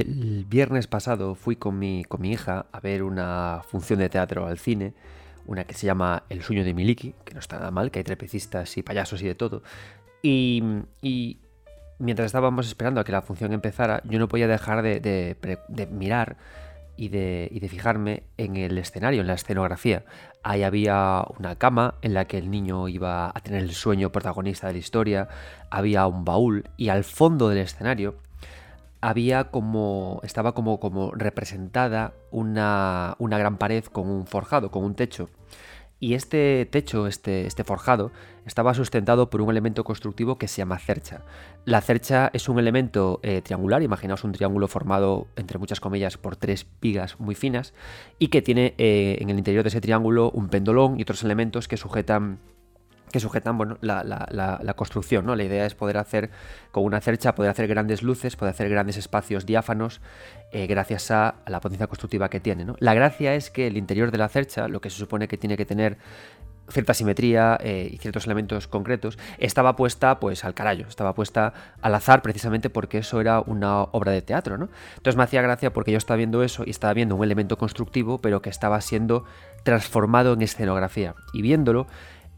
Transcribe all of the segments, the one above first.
El viernes pasado fui con mi, con mi hija a ver una función de teatro al cine, una que se llama El sueño de Miliki, que no está nada mal, que hay trepecistas y payasos y de todo. Y, mientras estábamos esperando a que la función empezara, yo no podía dejar de, de- de mirar y de, y de fijarme en el escenario, en la escenografía. Ahí había una cama en la que el niño iba a tener el sueño protagonista de la historia, había un baúl y al fondo del escenario había como. estaba como, como representada una, una gran pared con un forjado, con un techo. Y este techo, este, este forjado, estaba sustentado por un elemento constructivo que se llama cercha. La cercha es un elemento eh, triangular, imaginaos un triángulo formado, entre muchas comillas, por tres vigas muy finas, y que tiene eh, en el interior de ese triángulo un pendolón y otros elementos que sujetan que sujetan bueno, la, la- construcción. ¿no? La idea es poder hacer, con una cercha, poder hacer grandes luces, poder hacer grandes espacios diáfanos, eh, gracias a, a la potencia constructiva que tiene. ¿no? La gracia es que el interior de la cercha, lo que se supone que tiene que tener cierta simetría eh, y ciertos elementos concretos, estaba puesta pues al carallo, estaba puesta al azar precisamente porque eso era una obra de teatro, ¿no? Entonces me hacía gracia porque yo estaba viendo eso y estaba viendo un elemento constructivo pero que estaba siendo transformado en escenografía y viéndolo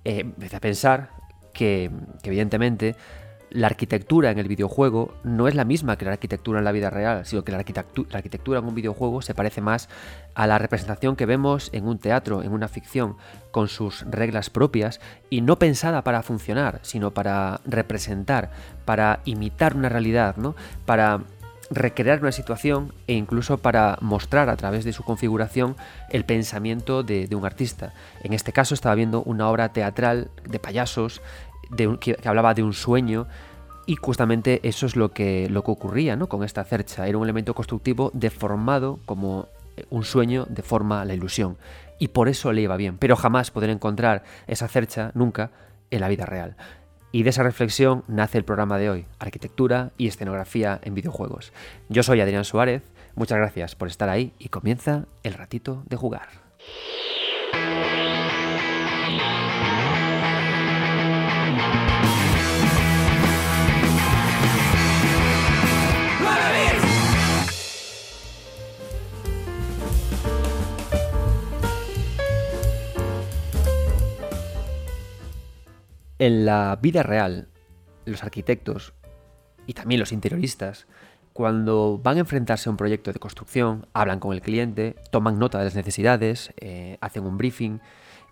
eh, empecé a pensar que, evidentemente la arquitectura en el videojuego no es la misma que la arquitectura en la vida real, sino que la, la arquitectura en un videojuego se parece más a la representación que vemos en un teatro, en una ficción, con sus reglas propias y no pensada para funcionar, sino para representar, para imitar una realidad, ¿no? Para recrear una situación e incluso para mostrar a través de su configuración el pensamiento de, un artista. En este caso estaba viendo una obra teatral de payasos que hablaba de un sueño y justamente eso es lo que, lo que ocurría ¿no? con esta cercha. Era un elemento constructivo deformado como eh, un sueño deforma la ilusión. Y por eso le iba bien. Pero jamás poder encontrar esa cercha, nunca, en la vida real. Y de esa reflexión nace el programa de hoy, Arquitectura y Escenografía en Videojuegos. Yo soy Adrián Suárez, muchas gracias por estar ahí y comienza el ratito de jugar. En la vida real, los arquitectos y también los interioristas, cuando van a enfrentarse a un proyecto de construcción, hablan con el cliente, toman nota de las necesidades, eh, hacen un briefing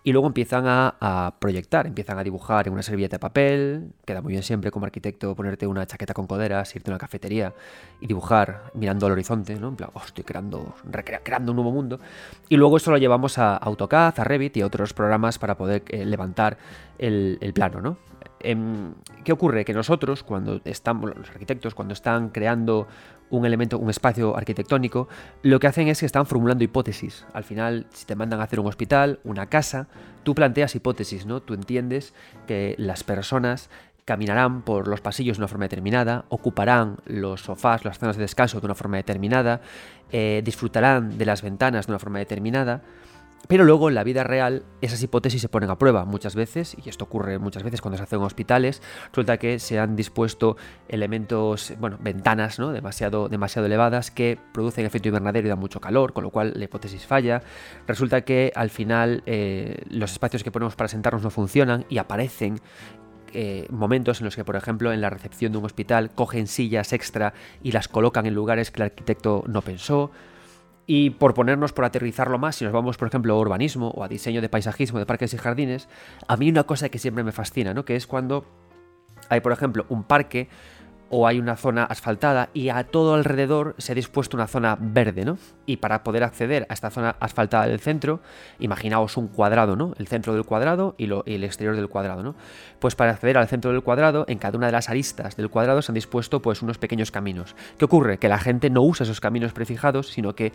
y luego empiezan a, proyectar, empiezan a dibujar en una servilleta de papel, queda muy bien siempre como arquitecto ponerte una chaqueta con coderas, irte a una cafetería y dibujar mirando al horizonte, ¿no? En plan, "Oh, estoy creando, creando un nuevo mundo. Y luego eso lo llevamos a AutoCAD, a Revit y a otros programas para poder eh, levantar el, el plano, ¿no? Em, ¿Qué ocurre? Que nosotros, cuando estamos, los arquitectos, cuando están creando un elemento, un espacio arquitectónico, lo que hacen es que están formulando hipótesis. Al final, si te mandan a hacer un hospital, una casa, tú planteas hipótesis, ¿no? Tú entiendes que las personas caminarán por los pasillos de una forma determinada, ocuparán los sofás, las zonas de descanso de una forma determinada, eh, disfrutarán de las ventanas de una forma determinada. Pero luego en la vida real esas hipótesis se ponen a prueba muchas veces, y esto ocurre muchas veces cuando se hacen hospitales, resulta que se han dispuesto elementos, bueno, ventanas ¿no? demasiado, demasiado elevadas que producen efecto invernadero y dan mucho calor, con lo cual la hipótesis falla. Resulta que al final eh, los espacios que ponemos para sentarnos no funcionan y aparecen eh, momentos en los que, por ejemplo, en la recepción de un hospital cogen sillas extra y las colocan en lugares que el arquitecto no pensó. Y por ponernos, por aterrizarlo más, si nos vamos, por ejemplo, a urbanismo o a diseño de paisajismo de parques y jardines, a mí una cosa que siempre me fascina, ¿no? Que es cuando hay, por ejemplo, un parque o hay una zona asfaltada y a todo alrededor se ha dispuesto una zona verde, ¿no? Y para poder acceder a esta zona asfaltada del centro, imaginaos un cuadrado, ¿no? El centro del cuadrado y, lo- y el exterior del cuadrado, ¿no? Pues para acceder al centro del cuadrado, en cada una de las aristas del cuadrado se han dispuesto pues unos pequeños caminos. ¿Qué ocurre? Que la gente no usa esos caminos prefijados, sino que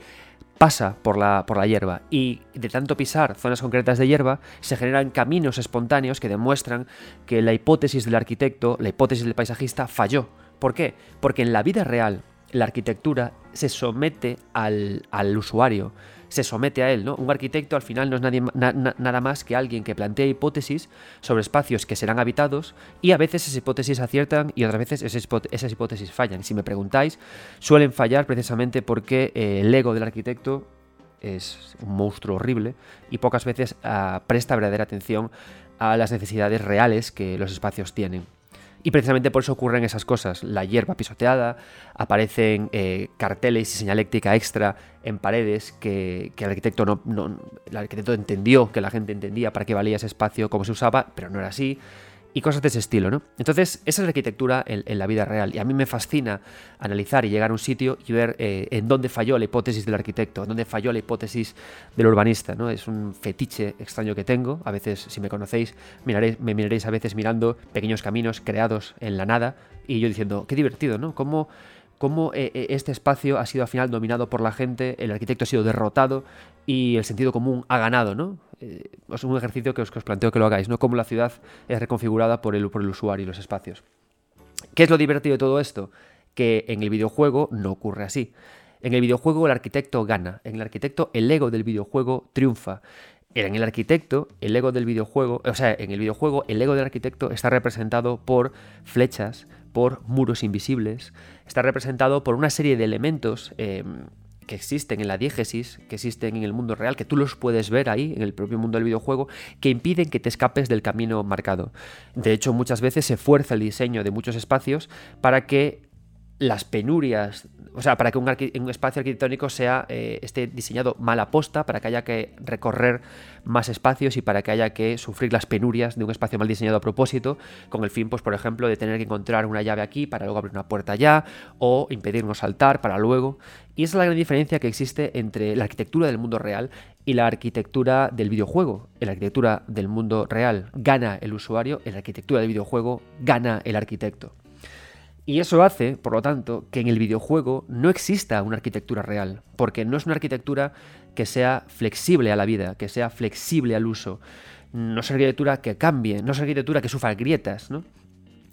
pasa por la, por la hierba y de tanto pisar zonas concretas de hierba se generan caminos espontáneos que demuestran que la hipótesis del arquitecto, la hipótesis del paisajista falló. ¿Por qué? Porque en la vida real la arquitectura se somete al, al usuario, se somete a él, ¿no? Un arquitecto al final no es nadie, nada más que alguien que plantea hipótesis sobre espacios que serán habitados y a veces esas hipótesis aciertan y otras veces esas, hipótesis fallan. Si me preguntáis, suelen fallar precisamente porque eh, el ego del arquitecto es un monstruo horrible y pocas veces ah, presta verdadera atención a las necesidades reales que los espacios tienen. Y precisamente por eso ocurren esas cosas. La hierba pisoteada, aparecen eh, carteles y señaléctrica extra en paredes que, el arquitecto no, el arquitecto entendió que la gente entendía para qué valía ese espacio, cómo se usaba, pero no era así y cosas de ese estilo, ¿no? Entonces, esa es la arquitectura en, la vida real. Y a mí me fascina analizar y llegar a un sitio y ver eh, en dónde falló la hipótesis del arquitecto, en dónde falló la hipótesis del urbanista, ¿no? Es un fetiche extraño que tengo. A veces, si me conocéis, miraréis, me miraréis a veces mirando pequeños caminos creados en la nada y yo diciendo, qué divertido, ¿no? Cómo cómo eh, eh, este espacio ha sido al final dominado por la gente, el arquitecto ha sido derrotado y el sentido común ha ganado, ¿no? Eh, es un ejercicio que os, planteo que lo hagáis, ¿no? Cómo la ciudad es reconfigurada por el, por el usuario y los espacios. ¿Qué es lo divertido de todo esto? Que en el videojuego no ocurre así. En el videojuego el arquitecto gana, en el arquitecto el ego del videojuego triunfa. En el arquitecto, el ego del videojuego, o sea, en el videojuego, el ego del arquitecto está representado por flechas, por muros invisibles, está representado por una serie de elementos eh, que existen en la diégesis, que existen en el mundo real, que tú los puedes ver ahí, en el propio mundo del videojuego, que impiden que te escapes del camino marcado. De hecho, muchas veces se fuerza el diseño de muchos espacios para que las penurias, o sea, para que un, espacio arquitectónico sea, eh, esté diseñado mal aposta, para que haya que recorrer más espacios y para que haya que sufrir las penurias de un espacio mal diseñado a propósito, con el fin, pues, por ejemplo, de tener que encontrar una llave aquí para luego abrir una puerta allá, o impedirnos saltar para luego. Y esa es la gran diferencia que existe entre la arquitectura del mundo real y la arquitectura del videojuego. En la arquitectura del mundo real gana el usuario, en la arquitectura del videojuego gana el arquitecto. Y eso hace, por lo tanto, que en el videojuego no exista una arquitectura real, porque no es una arquitectura que sea flexible a la vida, que sea flexible al uso. No es arquitectura que cambie, no es arquitectura que sufra grietas, ¿no?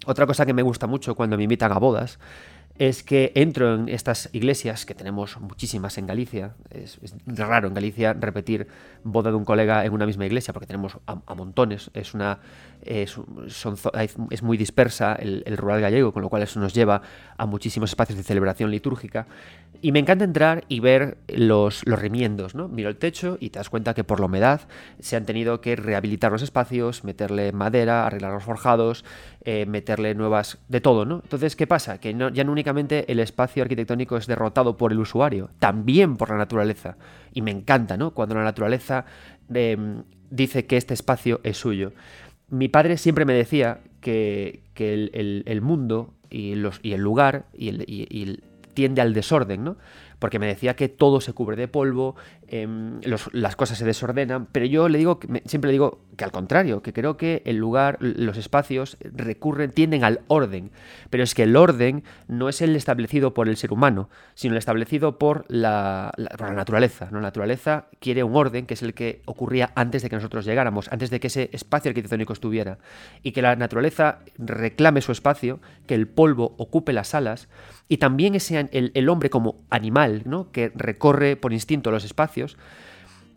Otra cosa que me gusta mucho cuando me invitan a bodas es que entro en estas iglesias, que tenemos muchísimas en Galicia, es, raro en Galicia repetir boda de un colega en una misma iglesia, porque tenemos a, montones, es, una, es, es muy dispersa el, rural gallego, con lo cual eso nos lleva a muchísimos espacios de celebración litúrgica, y me encanta entrar y ver los, los remiendos, ¿no? Miro el techo y te das cuenta que por la humedad se han tenido que rehabilitar los espacios, meterle madera, arreglar los forjados, eh, meterle nuevas... de todo, ¿no? Entonces, ¿qué pasa? Que ya no únicamente el espacio arquitectónico es derrotado por el usuario, también por la naturaleza. Y me encanta, ¿no? Cuando la naturaleza em, dice que este espacio es suyo. Mi padre siempre me decía que, el, mundo y, los, y el lugar y el, tiende al desorden, ¿no? Porque me decía que todo se cubre de polvo, em, las cosas se desordenan, pero yo le digo, siempre le digo que al contrario, que creo que el lugar, los espacios recurren, tienden al orden, pero es que el orden no es el establecido por el ser humano, sino el establecido por la, la naturaleza. La naturaleza quiere un orden que es el que ocurría antes de que nosotros llegáramos, antes de que ese espacio arquitectónico estuviera, y que la naturaleza reclame su espacio, que el polvo ocupe las salas, y también ese, el, hombre como animal, ¿no? que recorre por instinto los espacios,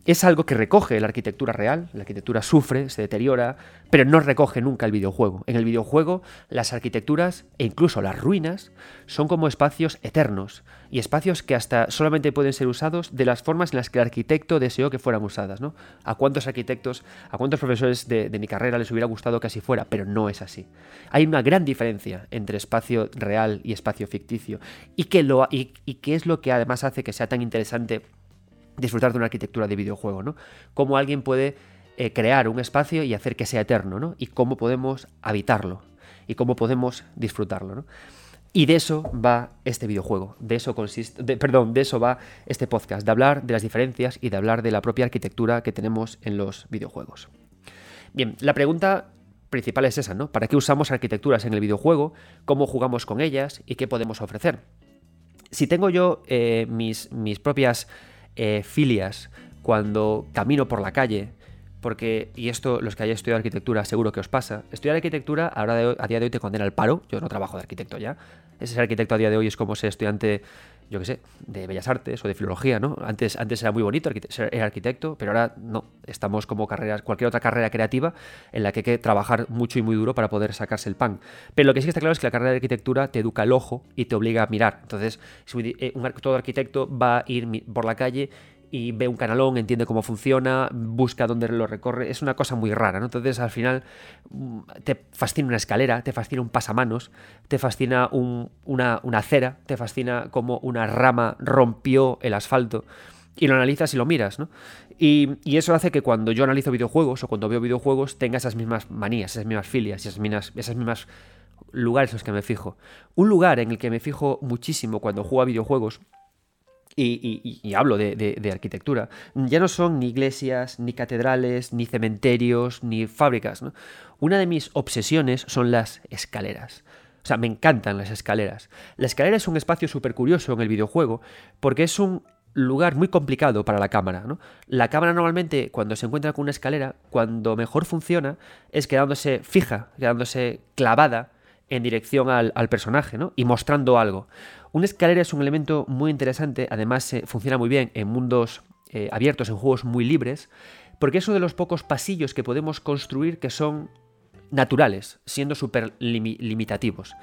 es algo que recoge la arquitectura real, la arquitectura sufre, se deteriora, pero no recoge nunca el videojuego. En el videojuego las arquitecturas e incluso las ruinas son como espacios eternos y espacios que hasta solamente pueden ser usados de las formas en las que el arquitecto deseó que fueran usadas. ¿no? ¿A cuántos arquitectos, a cuántos profesores de, mi carrera les hubiera gustado que así fuera? Pero no es así. Hay una gran diferencia entre espacio real y espacio ficticio y, que lo, y, y qué es lo que además hace que sea tan interesante disfrutar de una arquitectura de videojuego, ¿no? Cómo alguien puede eh, crear un espacio y hacer que sea eterno, ¿no? Y cómo podemos habitarlo y cómo podemos disfrutarlo, ¿no? Y de eso va este videojuego, de eso consiste, perdón, de eso va este podcast, de hablar de las diferencias y de hablar de la propia arquitectura que tenemos en los videojuegos. Bien, la pregunta principal es esa, ¿no? ¿Para qué usamos arquitecturas en el videojuego? ¿Cómo jugamos con ellas? ¿Y qué podemos ofrecer? Si tengo yo eh, mis, mis propias eh, filias cuando camino por la calle, porque, y esto los que hayáis estudiado arquitectura seguro que os pasa, estudiar arquitectura ahora a día de hoy te condena al paro, yo no trabajo de arquitecto ya, ese arquitecto a día de hoy es como ser estudiante yo qué sé, de bellas artes o de filología, ¿no? Antes, antes era muy bonito ser arquitecto, pero ahora no. Estamos como carreras, cualquier otra carrera creativa en la que hay que trabajar mucho y muy duro para poder sacarse el pan. Pero lo que sí que está claro es que la carrera de arquitectura te educa el ojo y te obliga a mirar. Entonces, eh, un, todo arquitecto va a ir por la calle y ve un canalón, entiende cómo funciona, busca dónde lo recorre. Es una cosa muy rara, ¿no? Entonces al final mm, te fascina una escalera, te fascina un pasamanos, te fascina una, acera, te fascina cómo una rama rompió el asfalto y lo analizas y lo miras, ¿no? Y, eso hace que cuando yo analizo videojuegos o cuando veo videojuegos tenga esas mismas manías, esas mismas filias, esas mismas, esas mismas lugares en los que me fijo. Un lugar en el que me fijo muchísimo cuando juego a videojuegos y, hablo de, arquitectura, ya no son ni iglesias, ni catedrales, ni cementerios, ni fábricas. Una de mis obsesiones son las escaleras. O sea, me encantan las escaleras. La escalera es un espacio súper curioso en el videojuego porque es un lugar muy complicado para la cámara. La cámara normalmente cuando se encuentra con una escalera, cuando mejor funciona es quedándose fija, quedándose clavada en dirección al, personaje ¿no? y mostrando algo. Una escalera es un elemento muy interesante, además eh, funciona muy bien en mundos eh, abiertos, en juegos muy libres, porque es uno de los pocos pasillos que podemos construir que son naturales, siendo súper limitativos.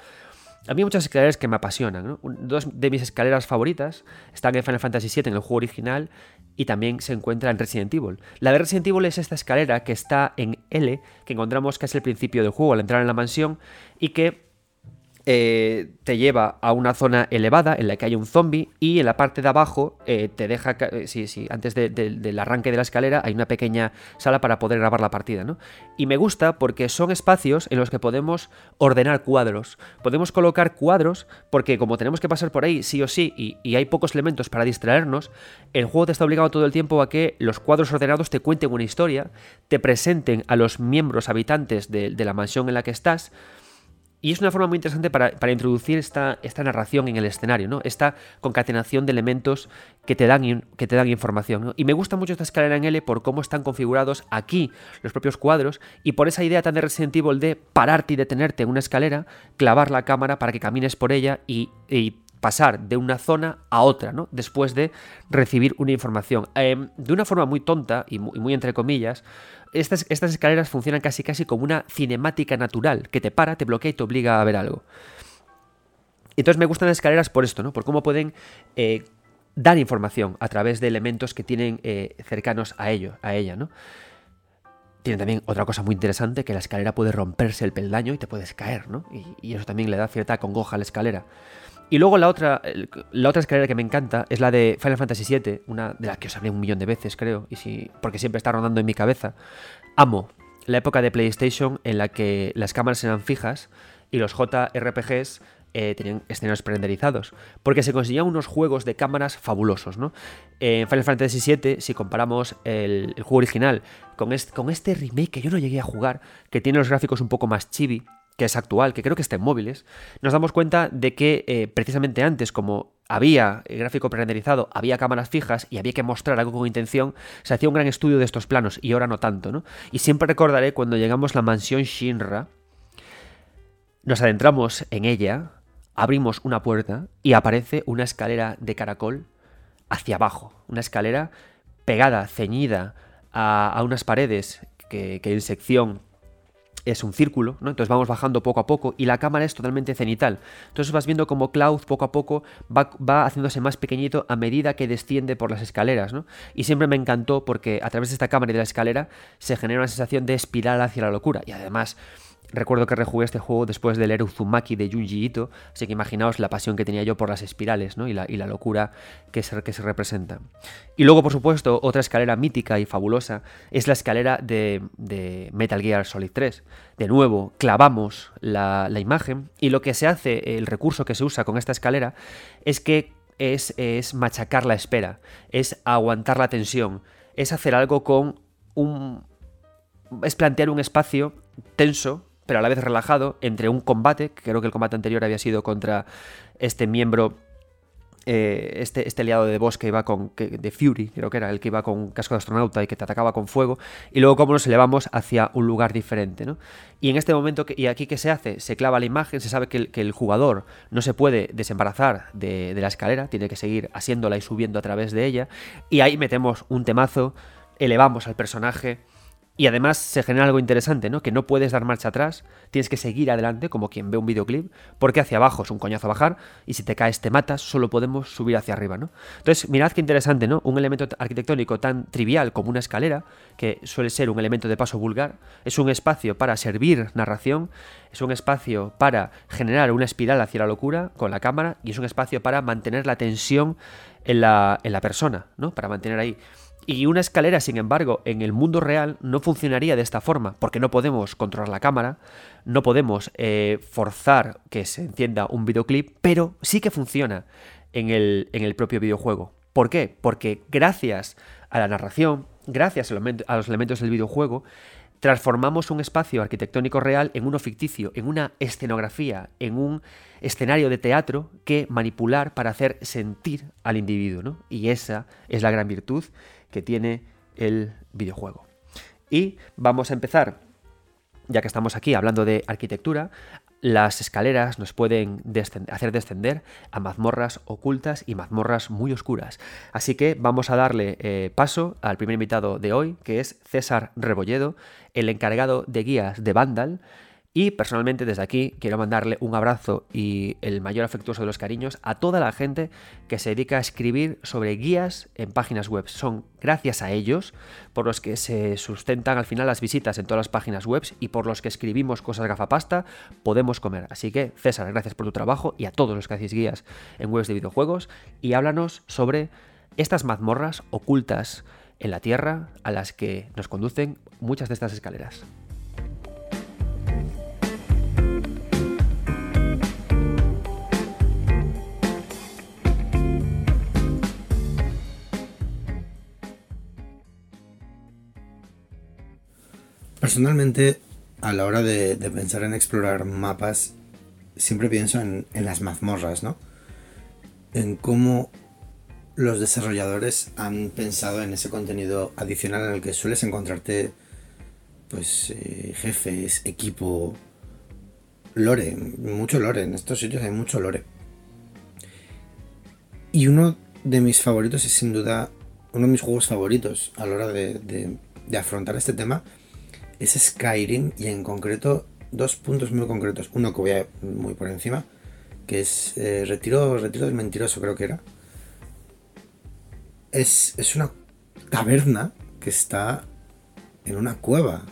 A mí hay muchas escaleras que me apasionan. Dos de mis escaleras favoritas están en Final Fantasy VII, en el juego original, y también se encuentra en Resident Evil. La de Resident Evil es esta escalera que está en L, que encontramos es el principio del juego al entrar en la mansión, y que eh, te lleva a una zona elevada en la que hay un zombie y en la parte de abajo eh, te deja, eh, sí, sí, antes del arranque de la escalera hay una pequeña sala para poder grabar la partida, ¿no? Y me gusta porque son espacios en los que podemos ordenar cuadros, podemos colocar cuadros porque como tenemos que pasar por ahí sí o sí y, hay pocos elementos para distraernos, el juego te está obligado todo el tiempo a que los cuadros ordenados te cuenten una historia, te presenten a los miembros habitantes de la mansión en la que estás, y es una forma muy interesante para, introducir esta, esta, narración en el escenario, ¿no? Esta concatenación de elementos que te dan, que te dan información. Y me gusta mucho esta escalera en L por cómo están configurados aquí los propios cuadros y por esa idea tan de Resident Evil de pararte y detenerte en una escalera, clavar la cámara para que camines por ella y, pasar de una zona a otra, ¿no? Después de recibir una información. Em, de una forma muy tonta y muy entre comillas, estas, escaleras funcionan casi casi como una cinemática natural, que te para, te bloquea y te obliga a ver algo. Entonces me gustan las escaleras por esto, ¿no? Por cómo pueden eh, dar información a través de elementos que tienen eh, cercanos a ello, a ella, ¿no? Tiene también otra cosa muy interesante, que la escalera puede romperse el peldaño y te puedes caer, ¿no? Y, y eso también le da cierta congoja a la escalera. Y luego la otra, la otra escalera que me encanta es la de Final Fantasy VII, una de las que os hablé un millón de veces, creo, y si, porque siempre está rondando en mi cabeza. Amo la época de PlayStation en la que las cámaras eran fijas y los JRPGs eh, tenían escenarios prenderizados, porque se conseguían unos juegos de cámaras fabulosos, ¿no? En Final Fantasy VII, si comparamos el, juego original con con este remake que yo no llegué a jugar, que tiene los gráficos un poco más chibi, que es actual, que creo que está en móviles, nos damos cuenta de que eh, precisamente antes, como había el gráfico prerenderizado, había cámaras fijas y había que mostrar algo con intención, se hacía un gran estudio de estos planos y ahora no tanto, ¿no? Y siempre recordaré cuando llegamos a la mansión Shinra, nos adentramos en ella, abrimos una puerta y aparece una escalera de caracol hacia abajo, una escalera pegada, ceñida a, unas paredes que, que en sección es un círculo, ¿no? Entonces vamos bajando poco a poco y la cámara es totalmente cenital. Entonces vas viendo como Cloud poco a poco va, haciéndose más pequeñito a medida que desciende por las escaleras, ¿no? Y siempre me encantó porque a través de esta cámara y de la escalera se genera una sensación de espiral hacia la locura. Y además Recuerdo que rejugué este juego después del leer Uzumaki de Junji Ito, así que imaginaos la pasión que tenía yo por las espirales ¿no? y, la, y la locura que se, que se representa. Y luego, por supuesto, otra escalera mítica y fabulosa es la escalera de, Metal Gear Solid 3. De nuevo, clavamos la, imagen y lo que se hace, el recurso que se usa con esta escalera, es que es, es machacar la espera, es aguantar la tensión, es hacer algo con un... es plantear un espacio tenso pero a la vez relajado, entre un combate, que creo que el combate anterior había sido contra este miembro eh, este, este aliado de boss que iba con. de Fury, creo que era, el que iba con casco de astronauta y que te atacaba con fuego. Y luego, cómo nos elevamos hacia un lugar diferente, ¿no? Y en este momento, ¿y aquí qué se hace? Se clava la imagen, se sabe que el, jugador no se puede desembarazar de, de la escalera, tiene que seguir asiéndola y subiendo a través de ella. Y ahí metemos un temazo, elevamos al personaje y además se genera algo interesante, ¿no? Que no puedes dar marcha atrás, tienes que seguir adelante como quien ve un videoclip, porque hacia abajo es un coñazo bajar y si te caes te matas, solo podemos subir hacia arriba, ¿no? Entonces, mirad qué interesante, ¿no? Un elemento arquitectónico tan trivial como una escalera, que suele ser un elemento de paso vulgar, es un espacio para servir narración, es un espacio para generar una espiral hacia la locura con la cámara y es un espacio para mantener la tensión en la, en la persona, ¿no? Para mantener ahí y una escalera, sin embargo, en el mundo real no funcionaría de esta forma, porque no podemos controlar la cámara, no podemos eh, forzar que se encienda un videoclip, pero sí que funciona en el, en el propio videojuego. ¿Por qué? Porque gracias a la narración, gracias a los elementos del videojuego, transformamos un espacio arquitectónico real en uno ficticio, en una escenografía, en un escenario de teatro que manipular para hacer sentir al individuo. ¿no? Y esa es la gran virtud que tiene el videojuego. Y vamos a empezar, ya que estamos aquí hablando de arquitectura, las escaleras nos pueden hacer descender a mazmorras ocultas y mazmorras muy oscuras. Así que vamos a darle eh, paso al primer invitado de hoy, que es César Rebolledo, el encargado de guías de Vandal y personalmente desde aquí quiero mandarle un abrazo y el mayor afectuoso de los cariños a toda la gente que se dedica a escribir sobre guías en páginas web. Son gracias a ellos por los que se sustentan al final las visitas en todas las páginas web y por los que escribimos cosas gafapasta, podemos comer. Así que César, gracias por tu trabajo y a todos los que hacéis guías en webs de videojuegos y háblanos sobre estas mazmorras ocultas en la tierra a las que nos conducen muchas de estas escaleras. Personalmente, a la hora de, pensar en explorar mapas, siempre pienso en, las mazmorras, ¿no? En cómo los desarrolladores han pensado en ese contenido adicional en el que sueles encontrarte, pues, eh, jefes, equipo, lore, mucho lore. En estos sitios hay mucho lore. Y uno de mis favoritos es sin duda uno de mis juegos favoritos a la hora de afrontar este tema es Skyrim y en concreto dos puntos muy concretos. Uno que voy a muy por encima, que es eh, Retiro, Retiro del Mentiroso, creo que era. Es, es una taberna que está en una cueva.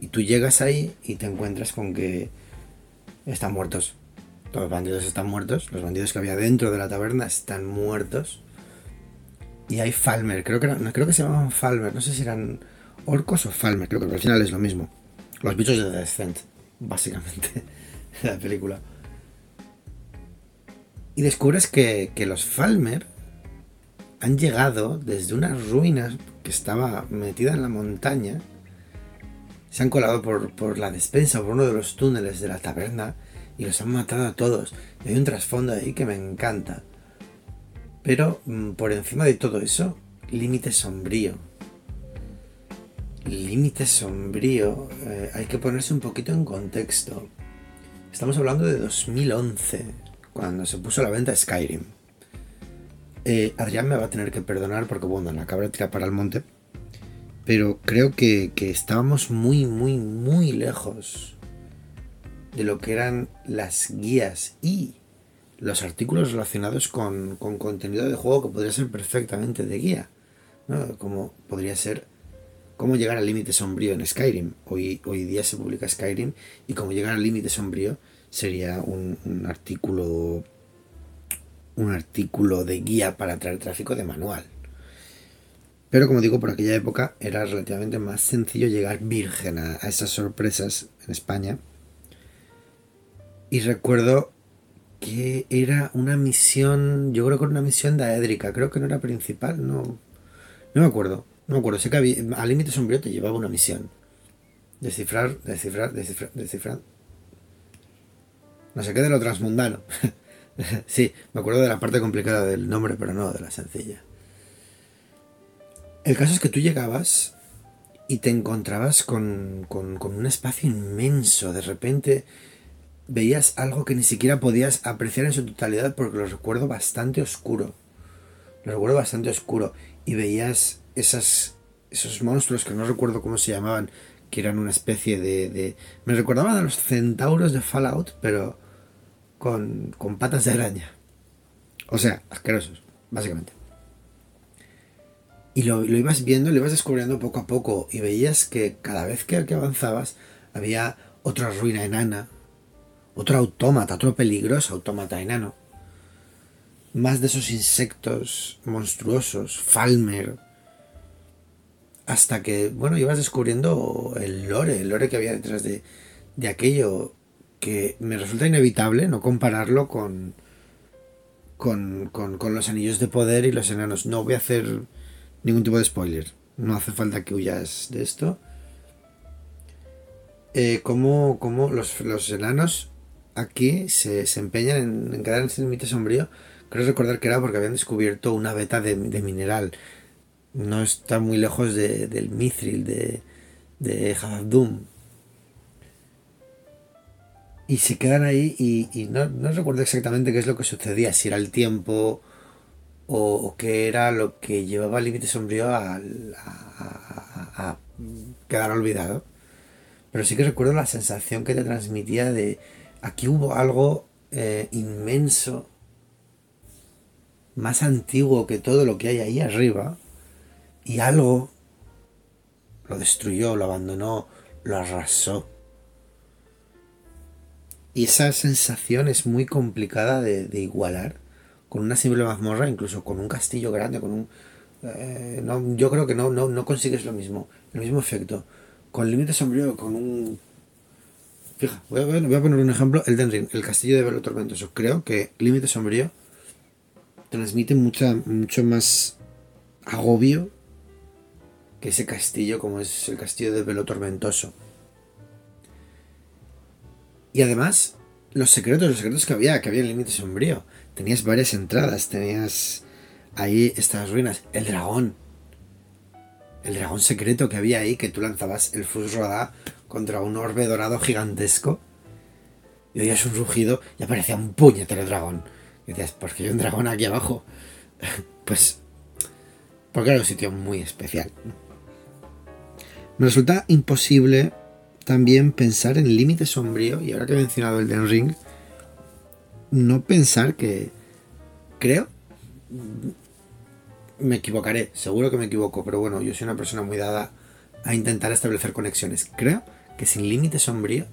Y tú llegas ahí y te encuentras con que están muertos. Todos los bandidos están muertos. Los bandidos que había dentro de la taberna están muertos. Y hay Falmer, creo que, creo que se llamaban Falmer, no sé si eran Orcos o Falmer, creo que al final es lo mismo. Los bichos de The Descent, básicamente, la película. Y descubres que, los Falmer han llegado desde unas ruinas que estaba metida en la montaña. Se han colado por, por la despensa, por uno de los túneles de la taberna y los han matado a todos. Y hay un trasfondo ahí que me encanta. Pero mm, por encima de todo eso, límite sombrío límite sombrío, eh, hay que ponerse un poquito en contexto. Estamos hablando de 2011, cuando se puso a la venta Skyrim. Eh, Adrián me va a tener que perdonar porque, bueno, la cabra tira para el monte. Pero creo que, estábamos muy, muy, muy lejos de lo que eran las guías y los artículos relacionados con, contenido de juego que podría ser perfectamente de guía. Como podría ser cómo llegar al límite sombrío en Skyrim. Hoy, hoy día se publica Skyrim y cómo llegar al límite sombrío sería un, artículo un artículo de guía para traer tráfico de manual. Pero como digo, por aquella época era relativamente más sencillo llegar virgen a, esas sorpresas en España. Y recuerdo que era una misión, yo creo que era una misión daédrica, creo que no era principal, no, no me acuerdo. No me acuerdo, sé que al límite sombrío te llevaba una misión. Descifrar, descifrar, descifrar, descifrar. No sé qué de lo transmundano. sí, me acuerdo de la parte complicada del nombre, pero no de la sencilla. El caso es que tú llegabas y te encontrabas con, con, con un espacio inmenso. De repente veías algo que ni siquiera podías apreciar en su totalidad porque lo recuerdo bastante oscuro. Lo recuerdo bastante oscuro. Y veías esas, esos monstruos que no recuerdo cómo se llamaban, que eran una especie de... de... Me recordaban a los centauros de Fallout, pero con, con patas de araña. O sea, asquerosos, básicamente. Y lo, lo, ibas viendo, lo ibas descubriendo poco a poco y veías que cada vez que, que avanzabas había otra ruina enana, otro autómata, otro peligroso autómata enano. Más de esos insectos monstruosos, Falmer. Hasta que, bueno, ibas descubriendo el lore, el lore que había detrás de, aquello que me resulta inevitable no compararlo con, con, los anillos de poder y los enanos. No voy a hacer ningún tipo de spoiler. No hace falta que huyas de esto. Eh, como, como los, los, enanos aquí se, empeñan en, en, quedar en ese límite sombrío. Creo recordar que era porque habían descubierto una beta de mineral. No está muy lejos de, del Mithril, de, de. Y se quedan ahí y, no, no, recuerdo exactamente qué es lo que sucedía, si era el tiempo o, qué era lo que llevaba al límite sombrío a, a, a, a, quedar olvidado. Pero sí que recuerdo la sensación que te transmitía de aquí hubo algo eh, inmenso, más antiguo que todo lo que hay ahí arriba, y algo lo destruyó, lo abandonó, lo arrasó. Y esa sensación es muy complicada de, igualar con una simple mazmorra, incluso con un castillo grande, con un... Eh, no, yo creo que no, no, no consigues lo mismo, el mismo efecto. Con límite sombrío, con un... Fija, voy a, voy a, poner un ejemplo, el Ring, el castillo de Velo Tormentoso. Creo que límite sombrío transmite mucha, mucho más agobio que ese castillo como es el castillo de Velo Tormentoso. Y además, los secretos, los secretos que había, que había en el límite sombrío. Tenías varias entradas, tenías ahí estas ruinas. El dragón. El dragón secreto que había ahí, que tú lanzabas el Fus Rodá contra un orbe dorado gigantesco. Y oías un rugido y aparecía un puñetero dragón. Y decías, ¿por qué hay un dragón aquí abajo? pues, porque era un sitio muy especial. Me resulta imposible también pensar en límite sombrío, y ahora que he mencionado el Den Ring, no pensar que creo me equivocaré, seguro que me equivoco, pero bueno, yo soy una persona muy dada a intentar establecer conexiones. Creo que sin límite sombrío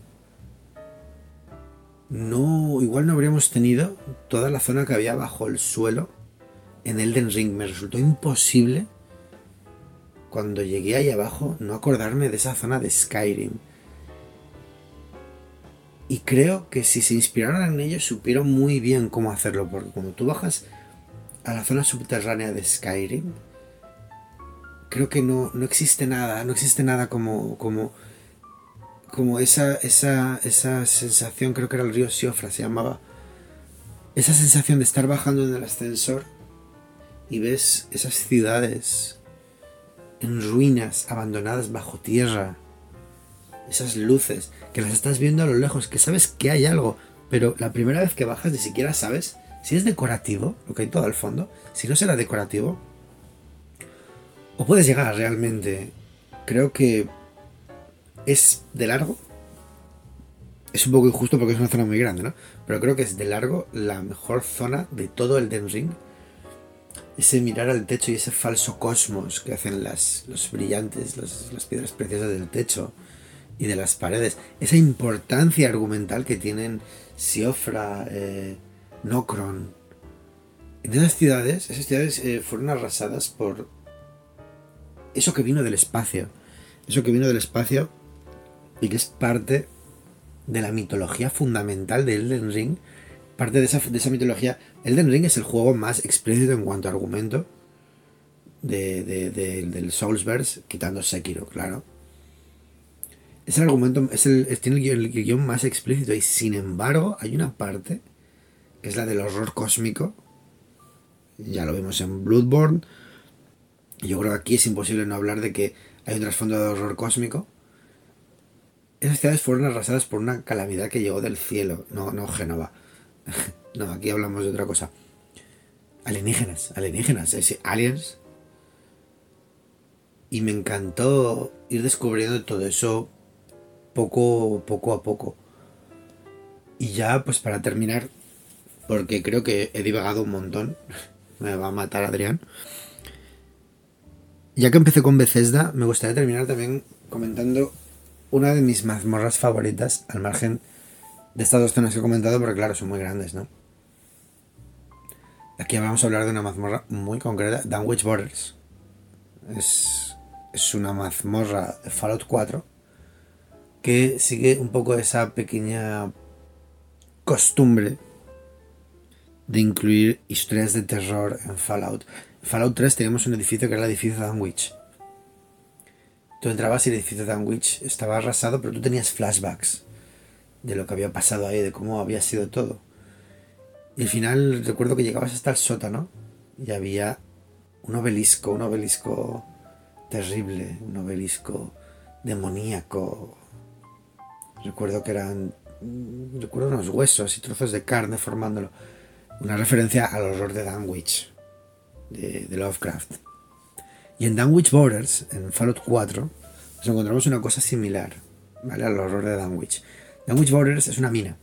no igual no habríamos tenido toda la zona que había bajo el suelo en Elden Ring. Me resultó imposible cuando llegué ahí abajo no acordarme de esa zona de Skyrim. Y creo que si se inspiraron en ellos supieron muy bien cómo hacerlo, porque cuando tú bajas a la zona subterránea de Skyrim, creo que no, no existe nada, no existe nada como, como, como esa, esa, esa sensación, creo que era el río Siofra, se llamaba, esa sensación de estar bajando en el ascensor y ves esas ciudades en ruinas, abandonadas bajo tierra, esas luces, que las estás viendo a lo lejos, que sabes que hay algo, pero la primera vez que bajas ni siquiera sabes si es decorativo, lo que hay todo al fondo, si no será decorativo, o puedes llegar realmente, creo que es de largo, es un poco injusto porque es una zona muy grande, ¿no? Pero creo que es de largo la mejor zona de todo el Den Ring. Ese mirar al techo y ese falso cosmos que hacen las, los brillantes, las piedras preciosas del techo y de las paredes. Esa importancia argumental que tienen Siofra, eh, Nocron. En esas ciudades, esas ciudades eh, fueron arrasadas por eso que vino del espacio. Eso que vino del espacio y que es parte de la mitología fundamental de Elden Ring. Parte de esa, de esa mitología. Elden Ring es el juego más explícito en cuanto a argumento de, de, de, del Soulsverse, quitando Sekiro, claro es el argumento, es el, tiene el guion, más explícito y sin embargo hay una parte que es la del horror cósmico. Ya lo vimos en Bloodborne. Yo creo que aquí es imposible no hablar de que hay un trasfondo de horror cósmico. Esas ciudades fueron arrasadas por una calamidad que llegó del cielo, no, no Génova. no, aquí hablamos de otra cosa. Alienígenas, alienígenas, aliens. Y me encantó ir descubriendo todo eso poco, poco a poco. Y ya, pues para terminar, porque creo que he divagado un montón, me va a matar Adrián. Ya que empecé con Bethesda, me gustaría terminar también comentando una de mis mazmorras favoritas, al margen de estas dos zonas que he comentado, porque claro, son muy grandes, ¿no? Aquí vamos a hablar de una mazmorra muy concreta, Dunwich Borders. Es, es una mazmorra de Fallout 4 que sigue un poco esa pequeña costumbre de incluir historias de terror en Fallout. En Fallout 3 teníamos un edificio que era el edificio Dunwich. Tú entrabas y el edificio Dunwich estaba arrasado, pero tú tenías flashbacks de lo que había pasado ahí, de cómo había sido todo. Y al final recuerdo que llegabas hasta el sótano y había un obelisco, un obelisco terrible, un obelisco demoníaco. Recuerdo que eran, recuerdo unos huesos y trozos de carne formándolo. Una referencia al horror de Dunwich, de, de Lovecraft. Y en Dunwich Borders, en Fallout 4, nos encontramos una cosa similar, ¿vale? Al horror de Dunwich. Dunwich Borders es una mina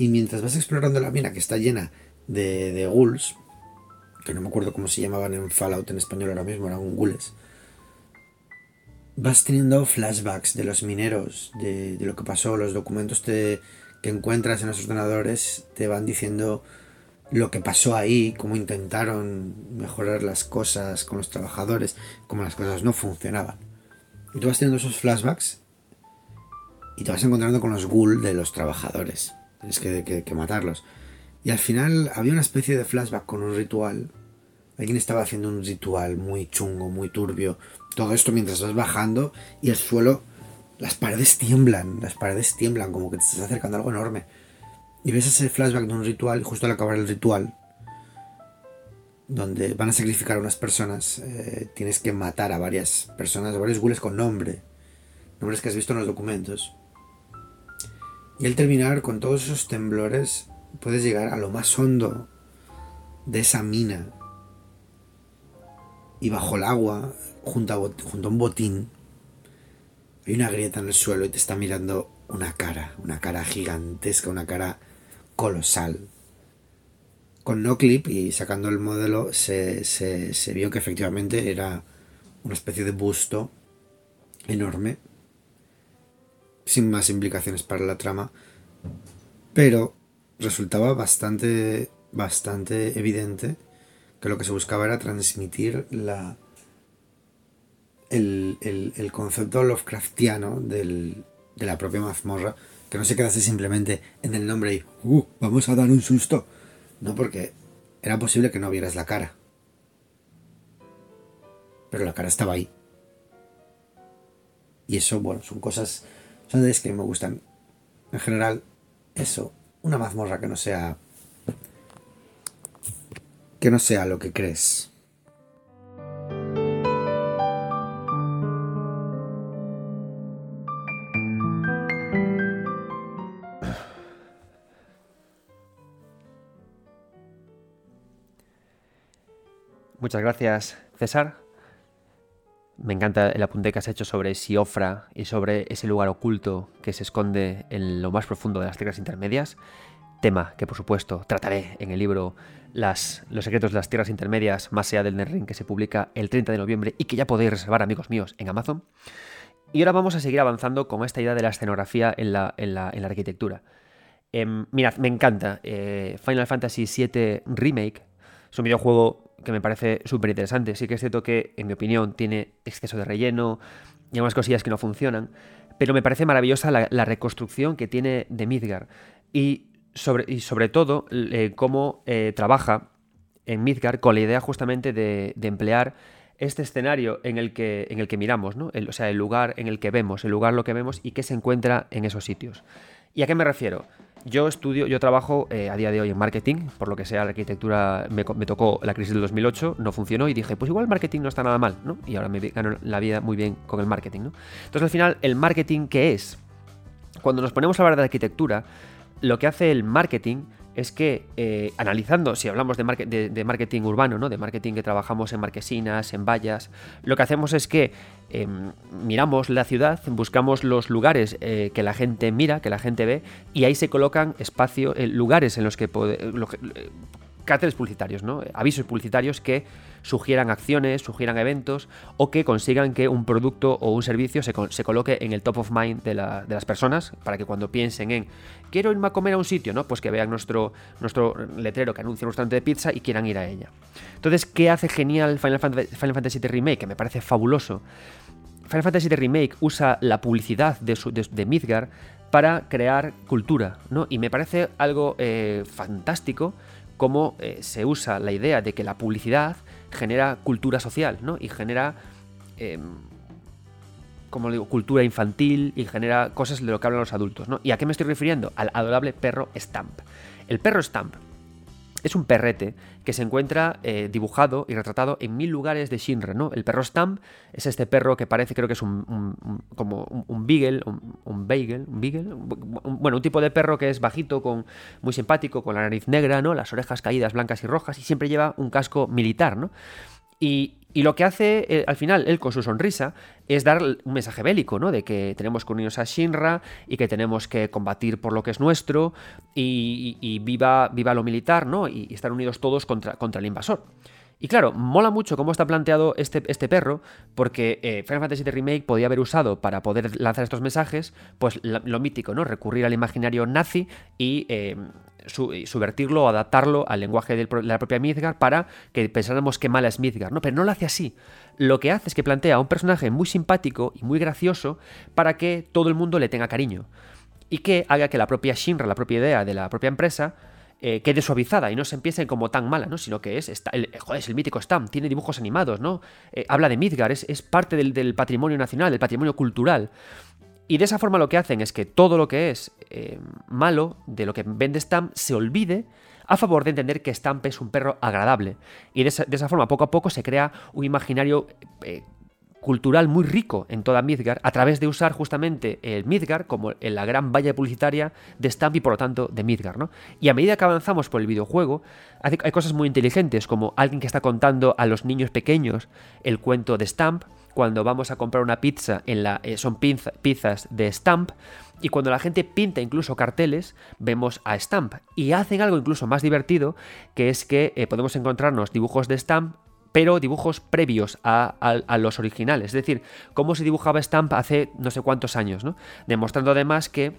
y mientras vas explorando la mina que está llena de, de ghouls, que no me acuerdo cómo se llamaban en Fallout en español ahora mismo, eran ghouls, vas teniendo flashbacks de los mineros, de, lo que pasó, los documentos que encuentras en los ordenadores te van diciendo lo que pasó ahí, cómo intentaron mejorar las cosas con los trabajadores, cómo las cosas no funcionaban. Y tú vas teniendo esos flashbacks y te vas encontrando con los ghouls de los trabajadores. Tienes que, matarlos. Y al final había una especie de flashback con un ritual. Alguien estaba haciendo un ritual muy chungo, muy turbio. Todo esto mientras vas bajando y el suelo, las paredes tiemblan, las paredes tiemblan, como que te estás acercando a algo enorme. Y ves ese flashback de un ritual y justo al acabar el ritual, donde van a sacrificar a unas personas, eh, tienes que matar a varias personas, a varios ghouls con nombre. Nombres que has visto en los documentos. Y al terminar con todos esos temblores, puedes llegar a lo más hondo de esa mina. Y bajo el agua, junto a, un botín, hay una grieta en el suelo y te está mirando una cara, una cara gigantesca, una cara colosal. Con no clip y sacando el modelo se vio que efectivamente era una especie de busto enorme sin más implicaciones para la trama, pero resultaba bastante, bastante evidente que lo que se buscaba era transmitir la, el, el, concepto Lovecraftiano del, de la propia mazmorra, que no se quedase simplemente en el nombre y uh, vamos a dar un susto. No, porque era posible que no vieras la cara. Pero la cara estaba ahí. Y eso, bueno, son cosas son de que me gustan. En general, eso, una mazmorra que no sea. que no sea lo que crees. Muchas gracias, César. Me encanta el apunte que has hecho sobre Siofra y sobre ese lugar oculto que se esconde en lo más profundo de las tierras intermedias. Tema que, por supuesto, trataré en el libro Los secretos de las tierras intermedias, más allá del Nerring, que se publica el 30 de noviembre y que ya podéis reservar, amigos míos, en Amazon. Y ahora vamos a seguir avanzando con esta idea de la escenografía en la, en la, arquitectura. Em, mirad, me encanta. Eh, Final Fantasy VII Remake es un videojuego que me parece súper interesante. Sí que es cierto que, en mi opinión, tiene exceso de relleno y algunas cosillas que no funcionan, pero me parece maravillosa la, reconstrucción que tiene de Midgar y sobre, y sobre todo eh, cómo eh, trabaja en Midgar con la idea justamente de, emplear este escenario en el que, en el que miramos, ¿no? o sea, el lugar en el que vemos, el lugar lo que vemos y qué se encuentra en esos sitios. ¿Y a qué me refiero? Yo estudio, yo trabajo eh, a día de hoy en marketing, por lo que sea, la arquitectura me, tocó la crisis del 2008, no funcionó y dije, pues igual el marketing no está nada mal, ¿no? Y ahora me gano la vida muy bien con el marketing, ¿no? Entonces al final, ¿el marketing qué es? Cuando nos ponemos a hablar de arquitectura, lo que hace el marketing es que eh, analizando, si hablamos de, marketing urbano, ¿no? de marketing que trabajamos en marquesinas, en vallas, lo que hacemos es que em, miramos la ciudad, buscamos los lugares eh, que la gente mira, que la gente ve, y ahí se colocan espacios, eh, lugares en los que, carteles publicitarios, ¿no? avisos publicitarios que sugieran acciones, sugieran eventos o que consigan que un producto o un servicio se, coloque en el top of mind de, las personas para que cuando piensen en quiero irme a comer a un sitio, ¿no? pues que vean nuestro, letrero que anuncia un restaurante de pizza y quieran ir a ella. Entonces, ¿qué hace genial Final Fantasy, Final VII Remake? Que me parece fabuloso. Final Fantasy VII Remake usa la publicidad de, de, Midgar para crear cultura, ¿no? Y me parece algo eh, fantástico cómo eh, se usa la idea de que la publicidad genera cultura social, ¿no? Y genera, em, como digo, cultura infantil y genera cosas de lo que hablan los adultos, ¿no? ¿Y a qué me estoy refiriendo? Al adorable perro Stamp. El perro Stamp es un perrete que se encuentra eh, dibujado y retratado en mil lugares de Shinra, ¿no? El perro Stamp es este perro que parece, creo que es un, como un, beagle, un, bagel, un beagle, bueno, un tipo de perro que es bajito, con, muy simpático, con la nariz negra, ¿no? Las orejas caídas blancas y rojas y siempre lleva un casco militar, ¿no? Y, lo que hace eh, al final él con su sonrisa es dar un mensaje bélico, ¿no? De que tenemos que unirnos a Shinra y que tenemos que combatir por lo que es nuestro y, viva, viva lo militar, ¿no? Y, estar unidos todos contra, contra el invasor. Y claro, mola mucho cómo está planteado este, este perro, porque eh, Final Fantasy VII Remake podía haber usado para poder lanzar estos mensajes, pues lo, mítico, ¿no? Recurrir al imaginario nazi y eh, subvertirlo o adaptarlo al lenguaje de la propia Midgar para que pensáramos que mala es Midgar, ¿no? Pero no lo hace así. Lo que hace es que plantea un personaje muy simpático y muy gracioso para que todo el mundo le tenga cariño. Y que haga que la propia Shinra, la propia idea de la propia empresa, eh, quede suavizada y no se empiece como tan mala, ¿no? Sino que es, el, joder, es el mítico Stam, tiene dibujos animados, ¿no? Eh, habla de Midgar, es, parte del, patrimonio nacional, del patrimonio cultural. Y de esa forma lo que hacen es que todo lo que es eh, malo de lo que vende Stamp se olvide a favor de entender que Stamp es un perro agradable. Y de esa, forma, poco a poco, se crea un imaginario cultural muy rico en toda Midgar a través de usar justamente el Midgar como la gran valla publicitaria de Stamp y por lo tanto de Midgar, ¿no? Y a medida que avanzamos por el videojuego, hay cosas muy inteligentes como alguien que está contando a los niños pequeños el cuento de Stamp, cuando vamos a comprar una pizza en la eh, son pizzas de Stamp y cuando la gente pinta incluso carteles vemos a Stamp y hacen algo incluso más divertido que es que eh, podemos encontrarnos dibujos de Stamp pero dibujos previos a, los originales. Es decir, cómo se dibujaba Stamp hace no sé cuántos años, ¿no? Demostrando además que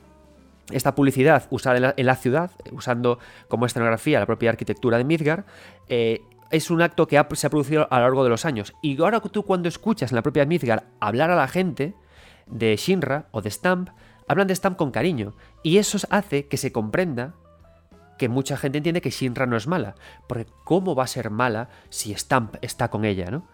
esta publicidad usada en la, ciudad, usando como escenografía la propia arquitectura de Midgar, eh, es un acto que se ha producido a lo largo de los años. Y ahora tú cuando escuchas en la propia Midgar hablar a la gente de Shinra o de Stamp, hablan de Stamp con cariño. Y eso hace que se comprenda que mucha gente entiende que Shinra no es mala. Porque ¿cómo va a ser mala si Stamp está con ella, no?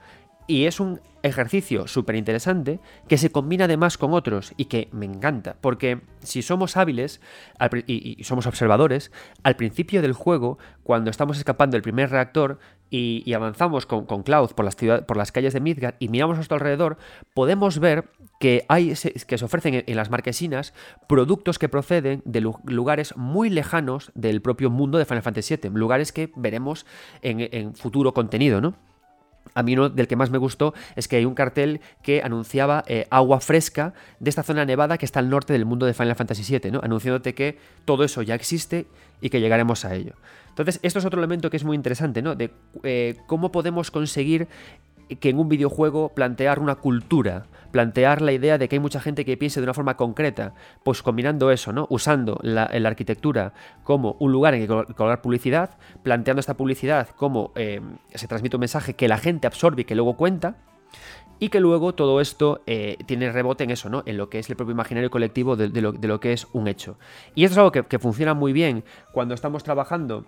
Y es un ejercicio súper interesante que se combina además con otros y que me encanta, porque si somos hábiles y, somos observadores, al principio del juego, cuando estamos escapando del primer reactor y, avanzamos con, Cloud por las, por las calles de Midgard y miramos a nuestro alrededor, podemos ver que, hay, que se ofrecen en las marquesinas productos que proceden de lugares muy lejanos del propio mundo de Final Fantasy VII, lugares que veremos en, en futuro contenido, ¿no? A mí uno del que más me gustó es que hay un cartel que anunciaba eh, agua fresca de esta zona nevada que está al norte del mundo de Final Fantasy VII, ¿no? anunciándote que todo eso ya existe y que llegaremos a ello. Entonces, esto es otro elemento que es muy interesante, ¿no? De eh, cómo podemos conseguir que en un videojuego plantear una cultura, plantear la idea de que hay mucha gente que piense de una forma concreta, pues combinando eso, ¿no? Usando la, arquitectura como un lugar en que colgar publicidad, planteando esta publicidad como eh, se transmite un mensaje que la gente absorbe y que luego cuenta, y que luego todo esto eh, tiene rebote en eso, ¿no? En lo que es el propio imaginario colectivo de, lo, que es un hecho. Y esto es algo que funciona muy bien cuando estamos trabajando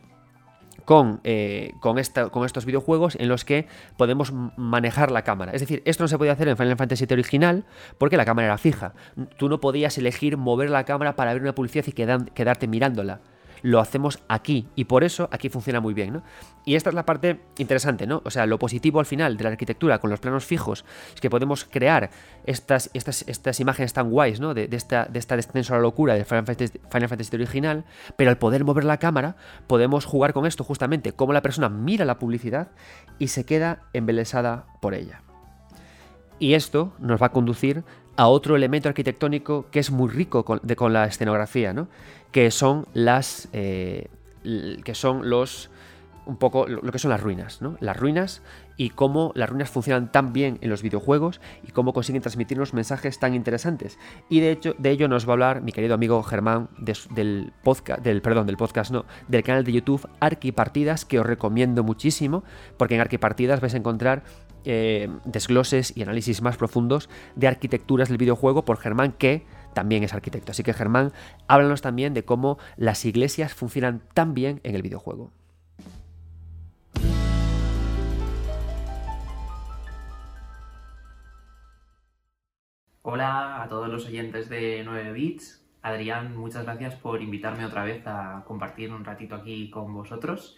con, eh, con, con estos videojuegos en los que podemos manejar la cámara. Es decir, esto no se podía hacer en Final Fantasy VII original porque la cámara era fija. Tú no podías elegir mover la cámara para ver una publicidad y quedarte mirándola lo hacemos aquí y por eso aquí funciona muy bien, ¿no? Y esta es la parte interesante, ¿no? O sea, lo positivo al final de la arquitectura con los planos fijos es que podemos crear estas, estas, estas imágenes tan guays, ¿no? De, esta, de esta descenso a la locura de Final Fantasy, Final Fantasy original, pero al poder mover la cámara podemos jugar con esto justamente, como la persona mira la publicidad y se queda embelesada por ella. Y esto nos va a conducir a otro elemento arquitectónico que es muy rico con, la escenografía, ¿no? que son las. Eh, que son los. un poco lo que son las ruinas, ¿no? Las ruinas y cómo las ruinas funcionan tan bien en los videojuegos y cómo consiguen transmitirnos mensajes tan interesantes. Y de hecho, de ello nos va a hablar mi querido amigo Germán del podcast, del, perdón, del podcast, no, del canal de YouTube Arquipartidas, que os recomiendo muchísimo, porque en Arquipartidas vais a encontrar eh, desgloses y análisis más profundos de arquitecturas del videojuego por Germán, que también es arquitecto. Así que Germán, háblanos también de cómo las iglesias funcionan tan bien en el videojuego. Hola a todos los oyentes de 9 bits. Adrián, muchas gracias por invitarme otra vez a compartir un ratito aquí con vosotros.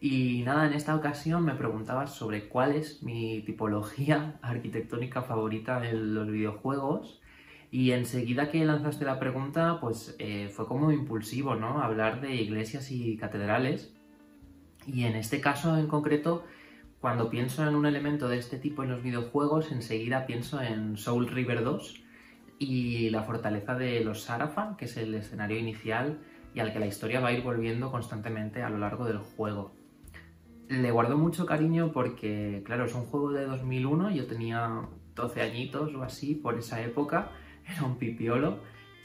Y nada, en esta ocasión me preguntabas sobre cuál es mi tipología arquitectónica favorita en los videojuegos. Y enseguida que lanzaste la pregunta, pues eh, fue como impulsivo, ¿no? Hablar de iglesias y catedrales. Y en este caso en concreto, cuando pienso en un elemento de este tipo en los videojuegos, enseguida pienso en Soul River 2 y la fortaleza de los Sarafan, que es el escenario inicial y al que la historia va a ir volviendo constantemente a lo largo del juego le guardo mucho cariño porque, claro, es un juego de 2001, yo tenía 12 añitos o así por esa época, era un pipiolo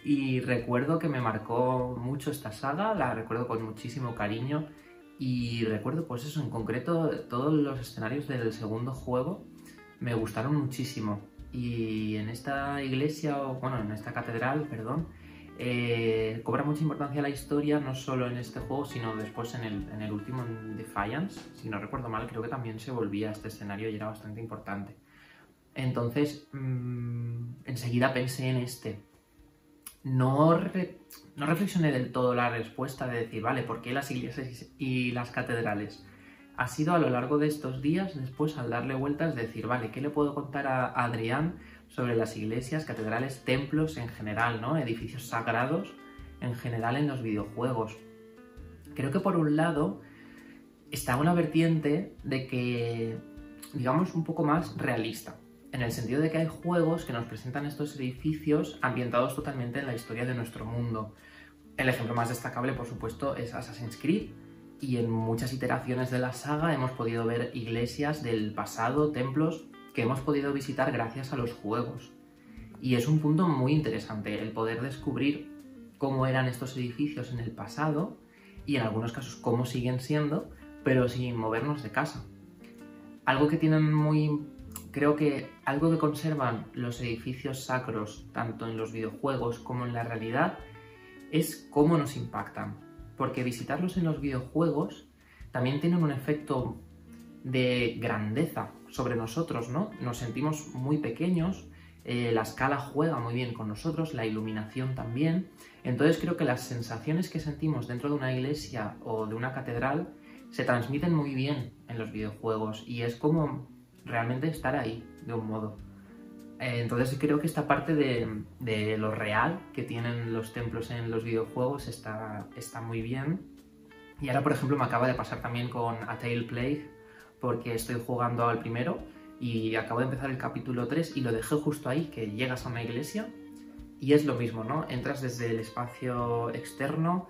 y recuerdo que me marcó mucho esta saga, la recuerdo con muchísimo cariño y recuerdo pues eso, en concreto todos los escenarios del segundo juego me gustaron muchísimo. Y en esta iglesia, o bueno, en esta catedral, perdón, eh, cobra mucha importancia la historia, no solo en este juego, sino después en el, último en Defiance. Si no recuerdo mal, creo que también se volvía a este escenario y era bastante importante. Entonces, mm, enseguida pensé en este. No, no reflexioné del todo la respuesta de decir, vale, ¿por qué las iglesias y las catedrales? Ha sido a lo largo de estos días, después al darle vueltas, decir, vale, ¿qué le puedo contar a Adrián sobre las iglesias, catedrales, templos en general, ¿no? Edificios sagrados en general en los videojuegos. Creo que por un lado está una vertiente de que, digamos, un poco más realista, en el sentido de que hay juegos que nos presentan estos edificios ambientados totalmente en la historia de nuestro mundo. El ejemplo más destacable, por supuesto, es Assassin's Creed, y en muchas iteraciones de la saga hemos podido ver iglesias del pasado, templos que hemos podido visitar gracias a los juegos. Y es un punto muy interesante el poder descubrir cómo eran estos edificios en el pasado y en algunos casos cómo siguen siendo, pero sin movernos de casa. Algo que tienen muy... Creo que algo que conservan los edificios sacros, tanto en los videojuegos como en la realidad, es cómo nos impactan. Porque visitarlos en los videojuegos también tienen un efecto de grandeza sobre nosotros, ¿no? Nos sentimos muy pequeños, eh, la escala juega muy bien con nosotros, la iluminación también. Entonces creo que las sensaciones que sentimos dentro de una iglesia o de una catedral se transmiten muy bien en los videojuegos y es como realmente estar ahí, de un modo. Eh, entonces creo que esta parte de, de, lo real que tienen los templos en los videojuegos está, está muy bien. Y ahora, por ejemplo, me acaba de pasar también con A Tale porque estoy jugando al primero y acabo de empezar el capítulo 3 y lo dejé justo ahí, que llegas a una iglesia y es lo mismo, ¿no? Entras desde el espacio externo,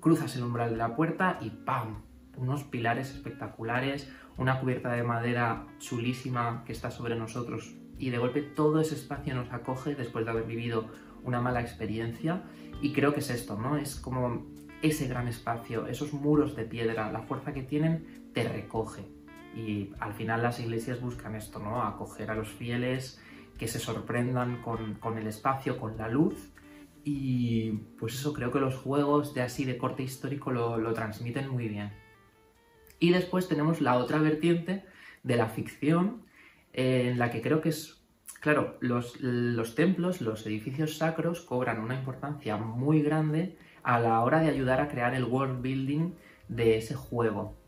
cruzas el umbral de la puerta y ¡pam! Unos pilares espectaculares, una cubierta de madera chulísima que está sobre nosotros y de golpe todo ese espacio nos acoge después de haber vivido una mala experiencia y creo que es esto, ¿no? Es como ese gran espacio, esos muros de piedra, la fuerza que tienen te recoge y al final las iglesias buscan esto, ¿no? Acoger a los fieles, que se sorprendan con, el espacio, con la luz. Y pues eso creo que los juegos de así de corte histórico lo, transmiten muy bien. Y después tenemos la otra vertiente de la ficción, en la que creo que es, claro, los, los templos, los edificios sacros cobran una importancia muy grande a la hora de ayudar a crear el world building de ese juego.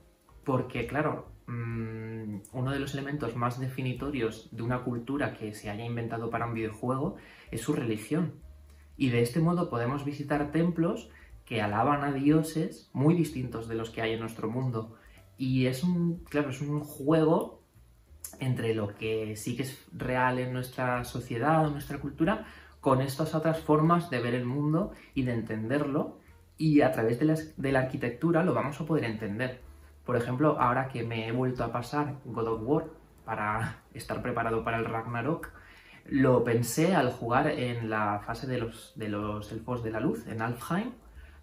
Porque, claro, mm, uno de los elementos más definitorios de una cultura que se haya inventado para un videojuego es su religión. Y de este modo podemos visitar templos que alaban a dioses muy distintos de los que hay en nuestro mundo. Y es un, claro, es un juego entre lo que sí que es real en nuestra sociedad o nuestra cultura con estas otras formas de ver el mundo y de entenderlo y a través de la, arquitectura lo vamos a poder entender. Por ejemplo, ahora que me he vuelto a pasar God of War para estar preparado para el Ragnarok, lo pensé al jugar en la fase de los, elfos de la luz, en Alfheim,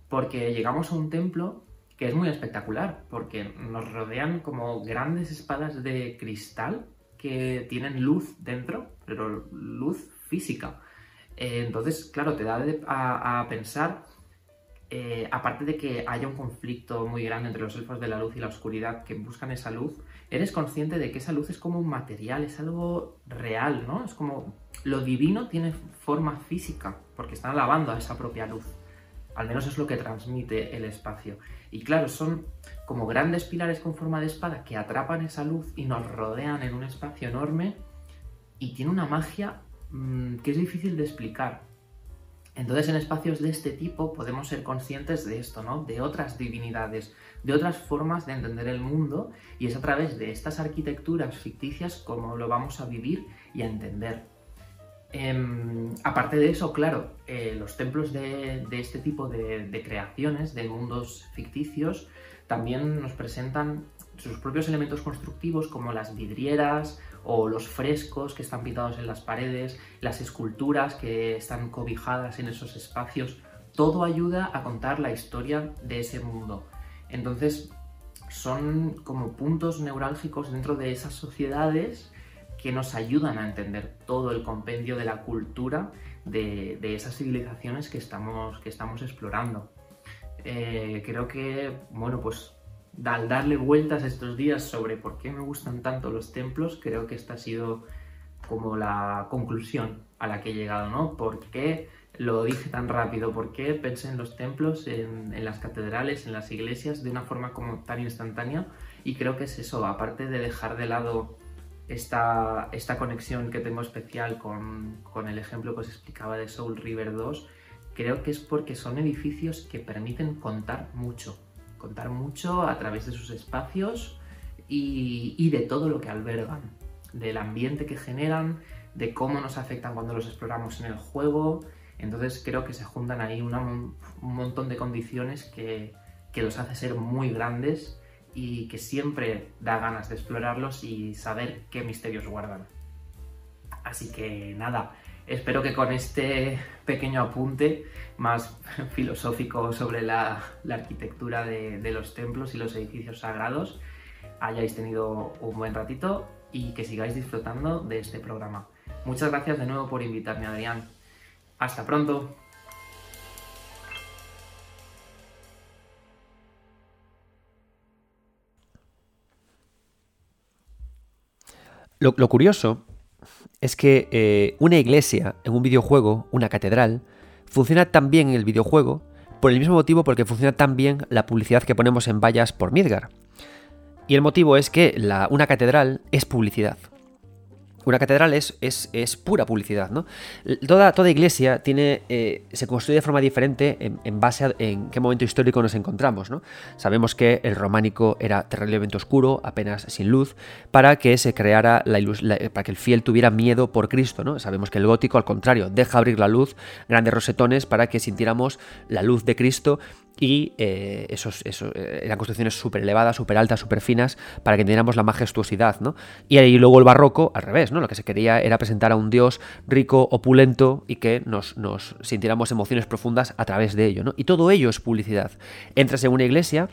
porque llegamos a un templo que es muy espectacular, porque nos rodean como grandes espadas de cristal que tienen luz dentro, pero luz física. Eh, entonces, claro, te da a, pensar, eh, aparte de que haya un conflicto muy grande entre los elfos de la luz y la oscuridad que buscan esa luz, eres consciente de que esa luz es como un material, es algo real, ¿no? Es como lo divino tiene forma física, porque están alabando a esa propia luz. Al menos es lo que transmite el espacio. Y claro, son como grandes pilares con forma de espada que atrapan esa luz y nos rodean en un espacio enorme y tiene una magia Mm, que es difícil de explicar. Entonces en espacios de este tipo podemos ser conscientes de esto, ¿no? De otras divinidades, de otras formas de entender el mundo y es a través de estas arquitecturas ficticias como lo vamos a vivir y a entender. Em, aparte de eso, claro, eh, los templos de, este tipo de, creaciones, de mundos ficticios, también nos presentan sus propios elementos constructivos como las vidrieras o los frescos que están pintados en las paredes, las esculturas que están cobijadas en esos espacios, todo ayuda a contar la historia de ese mundo. Entonces, son como puntos neurálgicos dentro de esas sociedades que nos ayudan a entender todo el compendio de la cultura de, esas civilizaciones que estamos, que estamos explorando. Eh, creo que, bueno, pues al darle vueltas estos días sobre por qué me gustan tanto los templos, creo que esta ha sido como la conclusión a la que he llegado, ¿no? ¿Por qué lo dije tan rápido? ¿Por qué pensé en los templos, en, las catedrales, en las iglesias de una forma como tan instantánea? Y creo que es eso, aparte de dejar de lado esta, esta conexión que tengo especial con, con el ejemplo que os explicaba de Soul River 2, creo que es porque son edificios que permiten contar mucho, contar mucho a través de sus espacios y, de todo lo que albergan, del ambiente que generan, de cómo nos afectan cuando los exploramos en el juego. Entonces creo que se juntan ahí un montón de condiciones que, que los hace ser muy grandes y que siempre da ganas de explorarlos y saber qué misterios guardan. Así que nada, Espero que con este pequeño apunte más filosófico sobre la, arquitectura de, los templos y los edificios sagrados hayáis tenido un buen ratito y que sigáis disfrutando de este programa. Muchas gracias de nuevo por invitarme, Adrián. Hasta pronto. Lo, curioso es que eh, una iglesia en un videojuego, una catedral, funciona tan bien en el videojuego por el mismo motivo por el que funciona tan bien la publicidad que ponemos en vallas por Midgar. Y el motivo es que una catedral es publicidad. Una catedral es, es, pura publicidad, ¿no? Toda, toda iglesia tiene, eh, se construye de forma diferente en, base a en qué momento histórico nos encontramos, ¿no? Sabemos que el románico era terriblemente oscuro, apenas sin luz, para que se creara la, para que el fiel tuviera miedo por Cristo, ¿no? Sabemos que el gótico, al contrario, deja abrir la luz, grandes rosetones para que sintiéramos la luz de Cristo y eh, esos, eh, eran construcciones súper elevadas, súper altas, súper finas, para que entendiéramos la majestuosidad, ¿no? Y ahí luego el barroco, al revés, ¿no? Lo que se quería era presentar a un dios rico, opulento y que nos, nos sintiéramos emociones profundas a través de ello, ¿no? Y todo ello es publicidad. Entras en una iglesia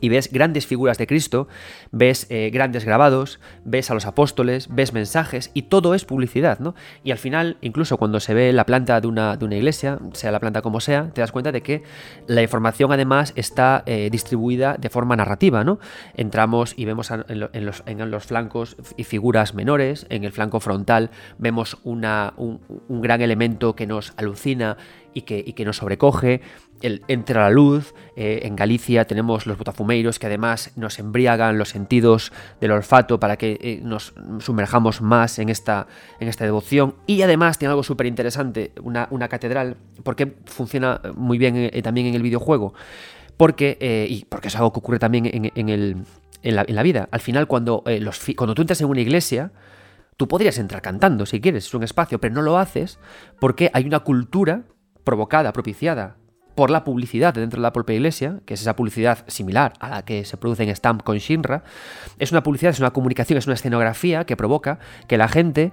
y ves grandes figuras de Cristo, ves eh, grandes grabados, ves a los apóstoles, ves mensajes y todo es publicidad, ¿no? Y al final, incluso cuando se ve la planta de una, de una iglesia, sea la planta como sea, te das cuenta de que la información además está eh, distribuida de forma narrativa, ¿no? Entramos y vemos en, los, en, los, flancos y figuras menores, en el flanco frontal vemos una, un, un gran elemento que nos alucina y que, y que nos sobrecoge, el, entra la luz, eh, en Galicia tenemos los botafumeiros que además nos embriagan los sentidos del olfato para que eh, nos sumerjamos más en esta, en esta devoción. Y además tiene algo súper interesante, una, una, catedral, porque funciona muy bien eh, también en el videojuego, porque, y porque es algo que ocurre también en, en, el, en, la, en la, vida, al final cuando, los, cuando tú entras en una iglesia, Tú podrías entrar cantando si quieres, es un espacio, pero no lo haces porque hay una cultura provocada, propiciada por la publicidad dentro de la propia iglesia, que es esa publicidad similar a la que se produce en Stamp con Shinra, es una publicidad, es una comunicación, es una escenografía que provoca que la gente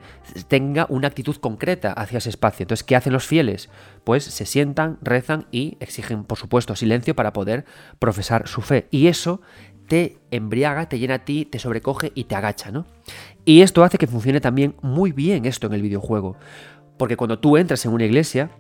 tenga una actitud concreta hacia ese espacio. Entonces, ¿qué hacen los fieles? Pues se sientan, rezan y exigen, por supuesto, silencio para poder profesar su fe. Y eso te embriaga, te llena a ti, te sobrecoge y te agacha, ¿no? Y esto hace que funcione también muy bien esto en el videojuego. Porque cuando tú entras en una iglesia,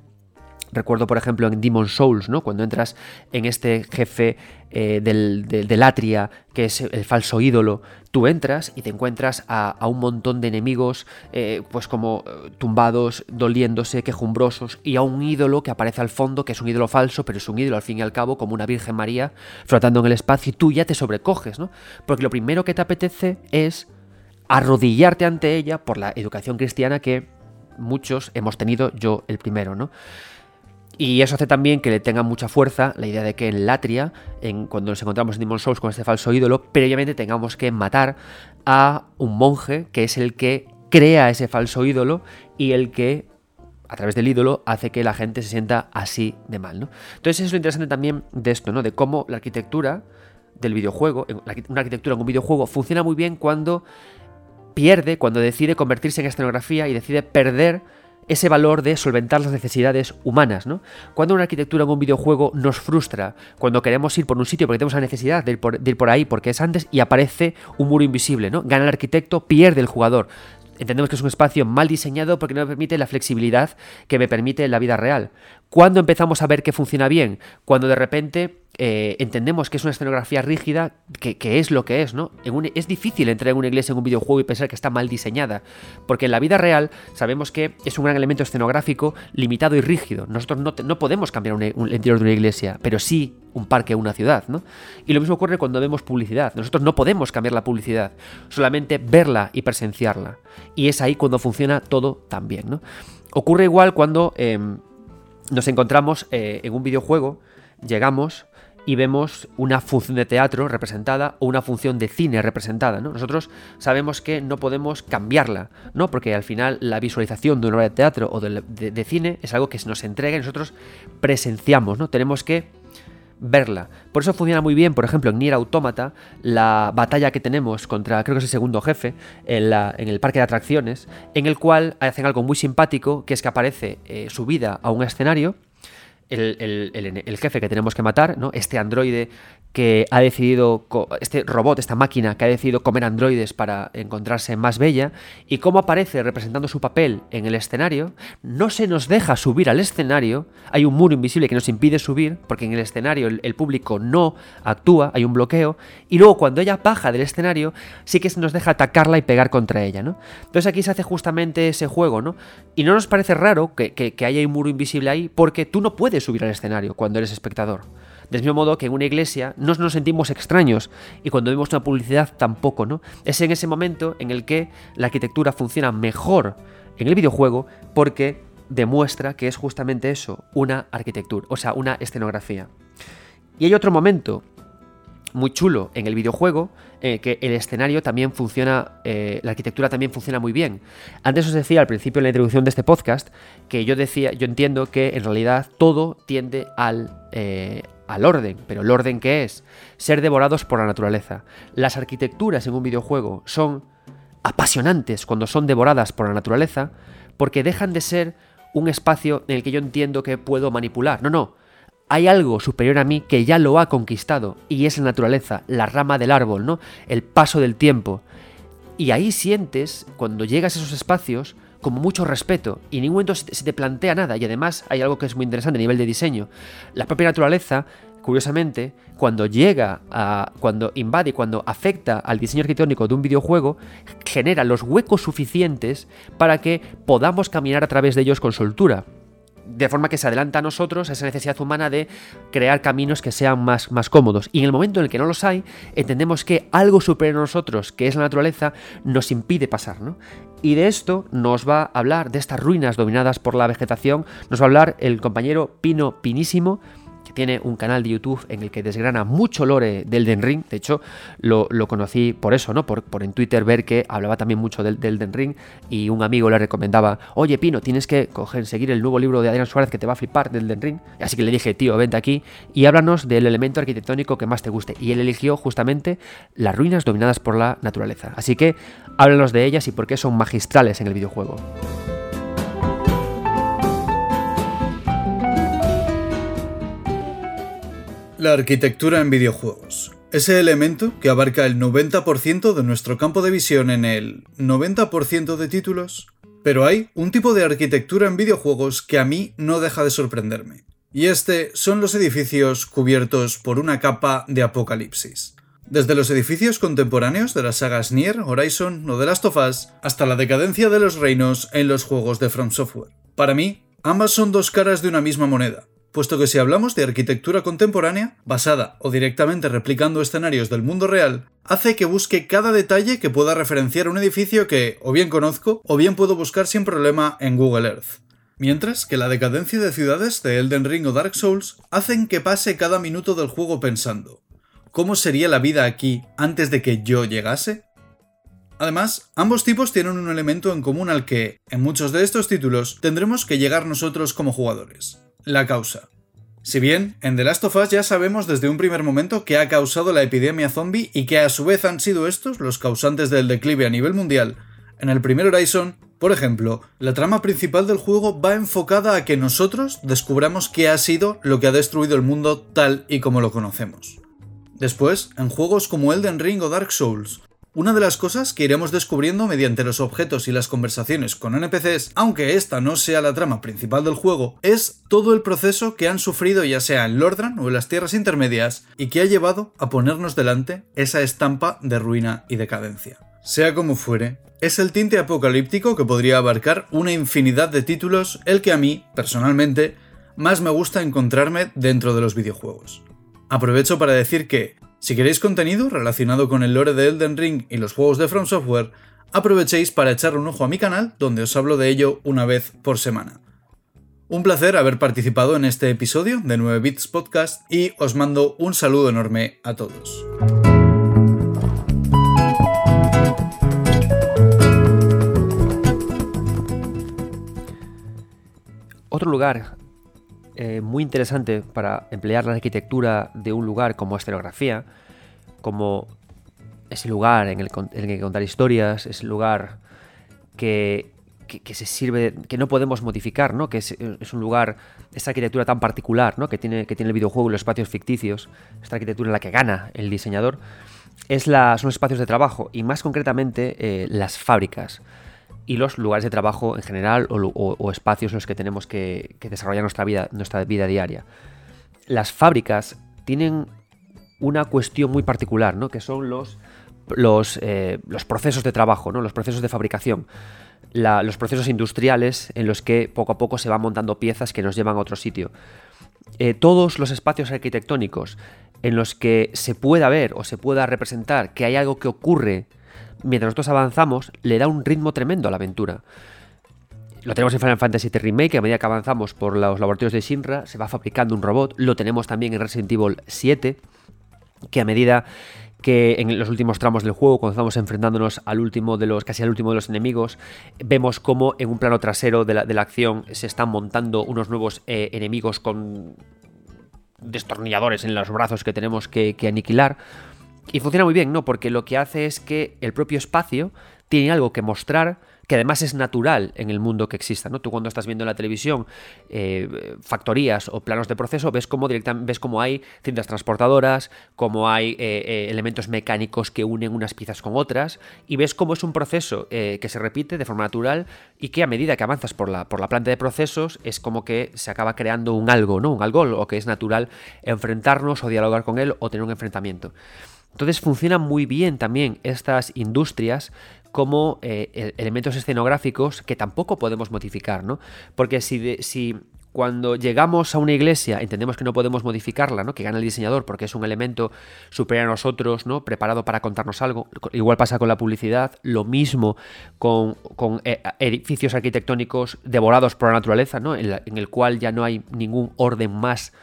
Recuerdo, por ejemplo, en Demon Souls, ¿no? Cuando entras en este jefe eh, del, Atria, que es el falso ídolo, tú entras y te encuentras a, un montón de enemigos, eh, pues como eh, tumbados, doliéndose, quejumbrosos, y a un ídolo que aparece al fondo, que es un ídolo falso, pero es un ídolo al fin y al cabo, como una Virgen María, flotando en el espacio, y tú ya te sobrecoges, ¿no? Porque lo primero que te apetece es arrodillarte ante ella por la educación cristiana que muchos hemos tenido, yo el primero, ¿no? Y eso hace también que le tenga mucha fuerza la idea de que en Latria, en, cuando nos encontramos en Demon Souls con este falso ídolo, previamente tengamos que matar a un monje que es el que crea ese falso ídolo y el que a través del ídolo hace que la gente se sienta así de mal, ¿no? Entonces es lo interesante también de esto, ¿no? De cómo la arquitectura del videojuego, una arquitectura en un videojuego funciona muy bien cuando pierde, cuando decide convertirse en escenografía y decide perder ese valor de solventar las necesidades humanas, ¿no? Cuando una arquitectura en un videojuego nos frustra, cuando queremos ir por un sitio porque tenemos la necesidad de ir por, de ir por ahí porque es antes y aparece un muro invisible, ¿no? Gana el arquitecto, pierde el jugador. Entendemos que es un espacio mal diseñado porque no me permite la flexibilidad que me permite la vida real. ¿Cuándo empezamos a ver que funciona bien? Cuando de repente eh, entendemos que es una escenografía rígida, que, es lo que es, ¿no? es difícil entrar en una iglesia en un videojuego y pensar que está mal diseñada, porque en la vida real sabemos que es un gran elemento escenográfico limitado y rígido. Nosotros no, podemos cambiar un, el interior de una iglesia, pero sí un parque o una ciudad, ¿no? Y lo mismo ocurre cuando vemos publicidad. Nosotros no podemos cambiar la publicidad, solamente verla y presenciarla. Y es ahí cuando funciona todo tan bien, ¿no? Ocurre igual cuando em, nos encontramos eh, en un videojuego, llegamos y vemos una función de teatro representada o una función de cine representada. ¿no? Nosotros sabemos que no podemos cambiarla, ¿no? porque al final la visualización de una obra de teatro o de, cine es algo que se nos entrega y nosotros presenciamos, ¿no? tenemos que verla. Por eso funciona muy bien, por ejemplo, en Nier Automata, la batalla que tenemos contra, creo que es el segundo jefe, en, el parque de atracciones, en el cual hacen algo muy simpático, que es que aparece eh, subida a un escenario, el, jefe que tenemos que matar, ¿no? Este androide que ha decidido, este robot, esta máquina que ha decidido comer androides para encontrarse más bella, y cómo aparece representando su papel en el escenario, no se nos deja subir al escenario, hay un muro invisible que nos impide subir, porque en el escenario el, público no actúa, hay un bloqueo, y luego cuando ella baja del escenario, sí que se nos deja atacarla y pegar contra ella, ¿no? Entonces aquí se hace justamente ese juego, ¿no? Y no nos parece raro que, que haya un muro invisible ahí, porque tú no puedes subir al escenario cuando eres espectador. Del mismo modo que en una iglesia no nos sentimos extraños y cuando vemos una publicidad tampoco, ¿no? Es en ese momento en el que la arquitectura funciona mejor en el videojuego porque demuestra que es justamente eso, una arquitectura, o sea, una escenografía. Y hay otro momento muy chulo en el videojuego, eh, que el escenario también funciona, eh, la arquitectura también funciona muy bien. Antes os decía al principio en la introducción de este podcast que yo decía, yo entiendo que en realidad todo tiende al, eh, al orden, pero el orden que es ser devorados por la naturaleza. Las arquitecturas en un videojuego son apasionantes cuando son devoradas por la naturaleza porque dejan de ser un espacio en el que yo entiendo que puedo manipular. No, no, hay algo superior a mí que ya lo ha conquistado y es la naturaleza, la rama del árbol, ¿no? El paso del tiempo. Y ahí sientes, cuando llegas a esos espacios, como mucho respeto y en ningún momento se te plantea nada. Y además hay algo que es muy interesante a nivel de diseño. La propia naturaleza, curiosamente, cuando llega a. cuando invade, cuando afecta al diseño arquitectónico de un videojuego, genera los huecos suficientes para que podamos caminar a través de ellos con soltura de forma que se adelanta a nosotros esa necesidad humana de crear caminos que sean más, más cómodos. Y en el momento en el que no los hay, entendemos que algo superior a nosotros, que es la naturaleza, nos impide pasar. ¿no? Y de esto nos va a hablar, de estas ruinas dominadas por la vegetación, nos va a hablar el compañero Pino Pinísimo, tiene un canal de YouTube en el que desgrana mucho lore del Den Ring. De hecho, lo, conocí por eso, ¿no? Por, en Twitter ver que hablaba también mucho del, del Den Ring y un amigo le recomendaba, oye Pino, tienes que seguir el nuevo libro de Adrián Suárez que te va a flipar del Den Ring. Así que le dije, tío, vente aquí y háblanos del elemento arquitectónico que más te guste. Y él eligió justamente las ruinas dominadas por la naturaleza. Así que háblanos de ellas y por qué son magistrales en el videojuego. La arquitectura en videojuegos. Ese elemento que abarca el 90% de nuestro campo de visión en el 90% de títulos. Pero hay un tipo de arquitectura en videojuegos que a mí no deja de sorprenderme. Y este son los edificios cubiertos por una capa de apocalipsis. Desde los edificios contemporáneos de las sagas Nier, Horizon o The Last of Us, hasta la decadencia de los reinos en los juegos de From Software. Para mí, ambas son dos caras de una misma moneda, puesto que si hablamos de arquitectura contemporánea, basada o directamente replicando escenarios del mundo real, hace que busque cada detalle que pueda referenciar un edificio que o bien conozco o bien puedo buscar sin problema en Google Earth. Mientras que la decadencia de ciudades de Elden Ring o Dark Souls hacen que pase cada minuto del juego pensando, ¿cómo sería la vida aquí antes de que yo llegase? Además, ambos tipos tienen un elemento en común al que, en muchos de estos títulos, tendremos que llegar nosotros como jugadores la causa. Si bien en The Last of Us ya sabemos desde un primer momento que ha causado la epidemia zombie y que a su vez han sido estos los causantes del declive a nivel mundial, en el primer Horizon, por ejemplo, la trama principal del juego va enfocada a que nosotros descubramos qué ha sido lo que ha destruido el mundo tal y como lo conocemos. Después, en juegos como Elden Ring o Dark Souls, una de las cosas que iremos descubriendo mediante los objetos y las conversaciones con NPCs, aunque esta no sea la trama principal del juego, es todo el proceso que han sufrido ya sea en Lordran o en las tierras intermedias y que ha llevado a ponernos delante esa estampa de ruina y decadencia. Sea como fuere, es el tinte apocalíptico que podría abarcar una infinidad de títulos el que a mí, personalmente, más me gusta encontrarme dentro de los videojuegos. Aprovecho para decir que, si queréis contenido relacionado con el lore de Elden Ring y los juegos de From Software, aprovechéis para echarle un ojo a mi canal donde os hablo de ello una vez por semana. Un placer haber participado en este episodio de 9 Bits Podcast y os mando un saludo enorme a todos. Otro lugar eh, muy interesante para emplear la arquitectura de un lugar como escenografía, como ese lugar en el, que contar historias, ese lugar que, se sirve, que no podemos modificar, ¿no? que es, un lugar, esta arquitectura tan particular ¿no? que, tiene, que tiene el videojuego y los espacios ficticios, esta arquitectura en la que gana el diseñador, es la, son los espacios de trabajo y más concretamente eh, las fábricas y los lugares de trabajo en general o, espacios en los que tenemos que, desarrollar nuestra vida, nuestra vida diaria. Las fábricas tienen una cuestión muy particular, ¿no? que son los, los, eh, procesos de trabajo, ¿no? los procesos de fabricación. los procesos industriales en los que poco a poco se van montando piezas que nos llevan a otro sitio. Eh, todos los espacios arquitectónicos en los que se pueda ver o se pueda representar que hay algo que ocurre mientras nosotros avanzamos, le da un ritmo tremendo a la aventura. Lo tenemos en Final Fantasy VII Remake, a medida que avanzamos por los laboratorios de Shinra, se va fabricando un robot. Lo tenemos también en Resident Evil 7, que a medida que en los últimos tramos del juego, cuando estamos enfrentándonos al último de los, casi al último de los enemigos, vemos como en un plano trasero de la, acción se están montando unos nuevos eh, enemigos con destornilladores en los brazos que tenemos que aniquilar. Y funciona muy bien, ¿no? Porque lo que hace es que el propio espacio tiene algo que mostrar que además es natural en el mundo que exista. ¿no? Tú cuando estás viendo en la televisión eh, factorías o planos de proceso, ves cómo, ves cómo hay cintas transportadoras, cómo hay eh, eh, elementos mecánicos que unen unas piezas con otras, y ves cómo es un proceso que se repite de forma natural y que a medida que avanzas por la, por la planta de procesos es como que se acaba creando un algo, ¿no? un algo o que es natural enfrentarnos o dialogar con él o tener un enfrentamiento. Entonces funcionan muy bien también estas industrias como eh, elementos escenográficos que tampoco podemos modificar, ¿no? Porque si, si cuando llegamos a una iglesia entendemos que no podemos modificarla, ¿no? que gana el diseñador porque es un elemento superior a nosotros, ¿no? preparado para contarnos algo. Igual pasa con la publicidad, lo mismo con, eh, edificios arquitectónicos devorados por la naturaleza, ¿no? en, el cual ya no hay ningún orden más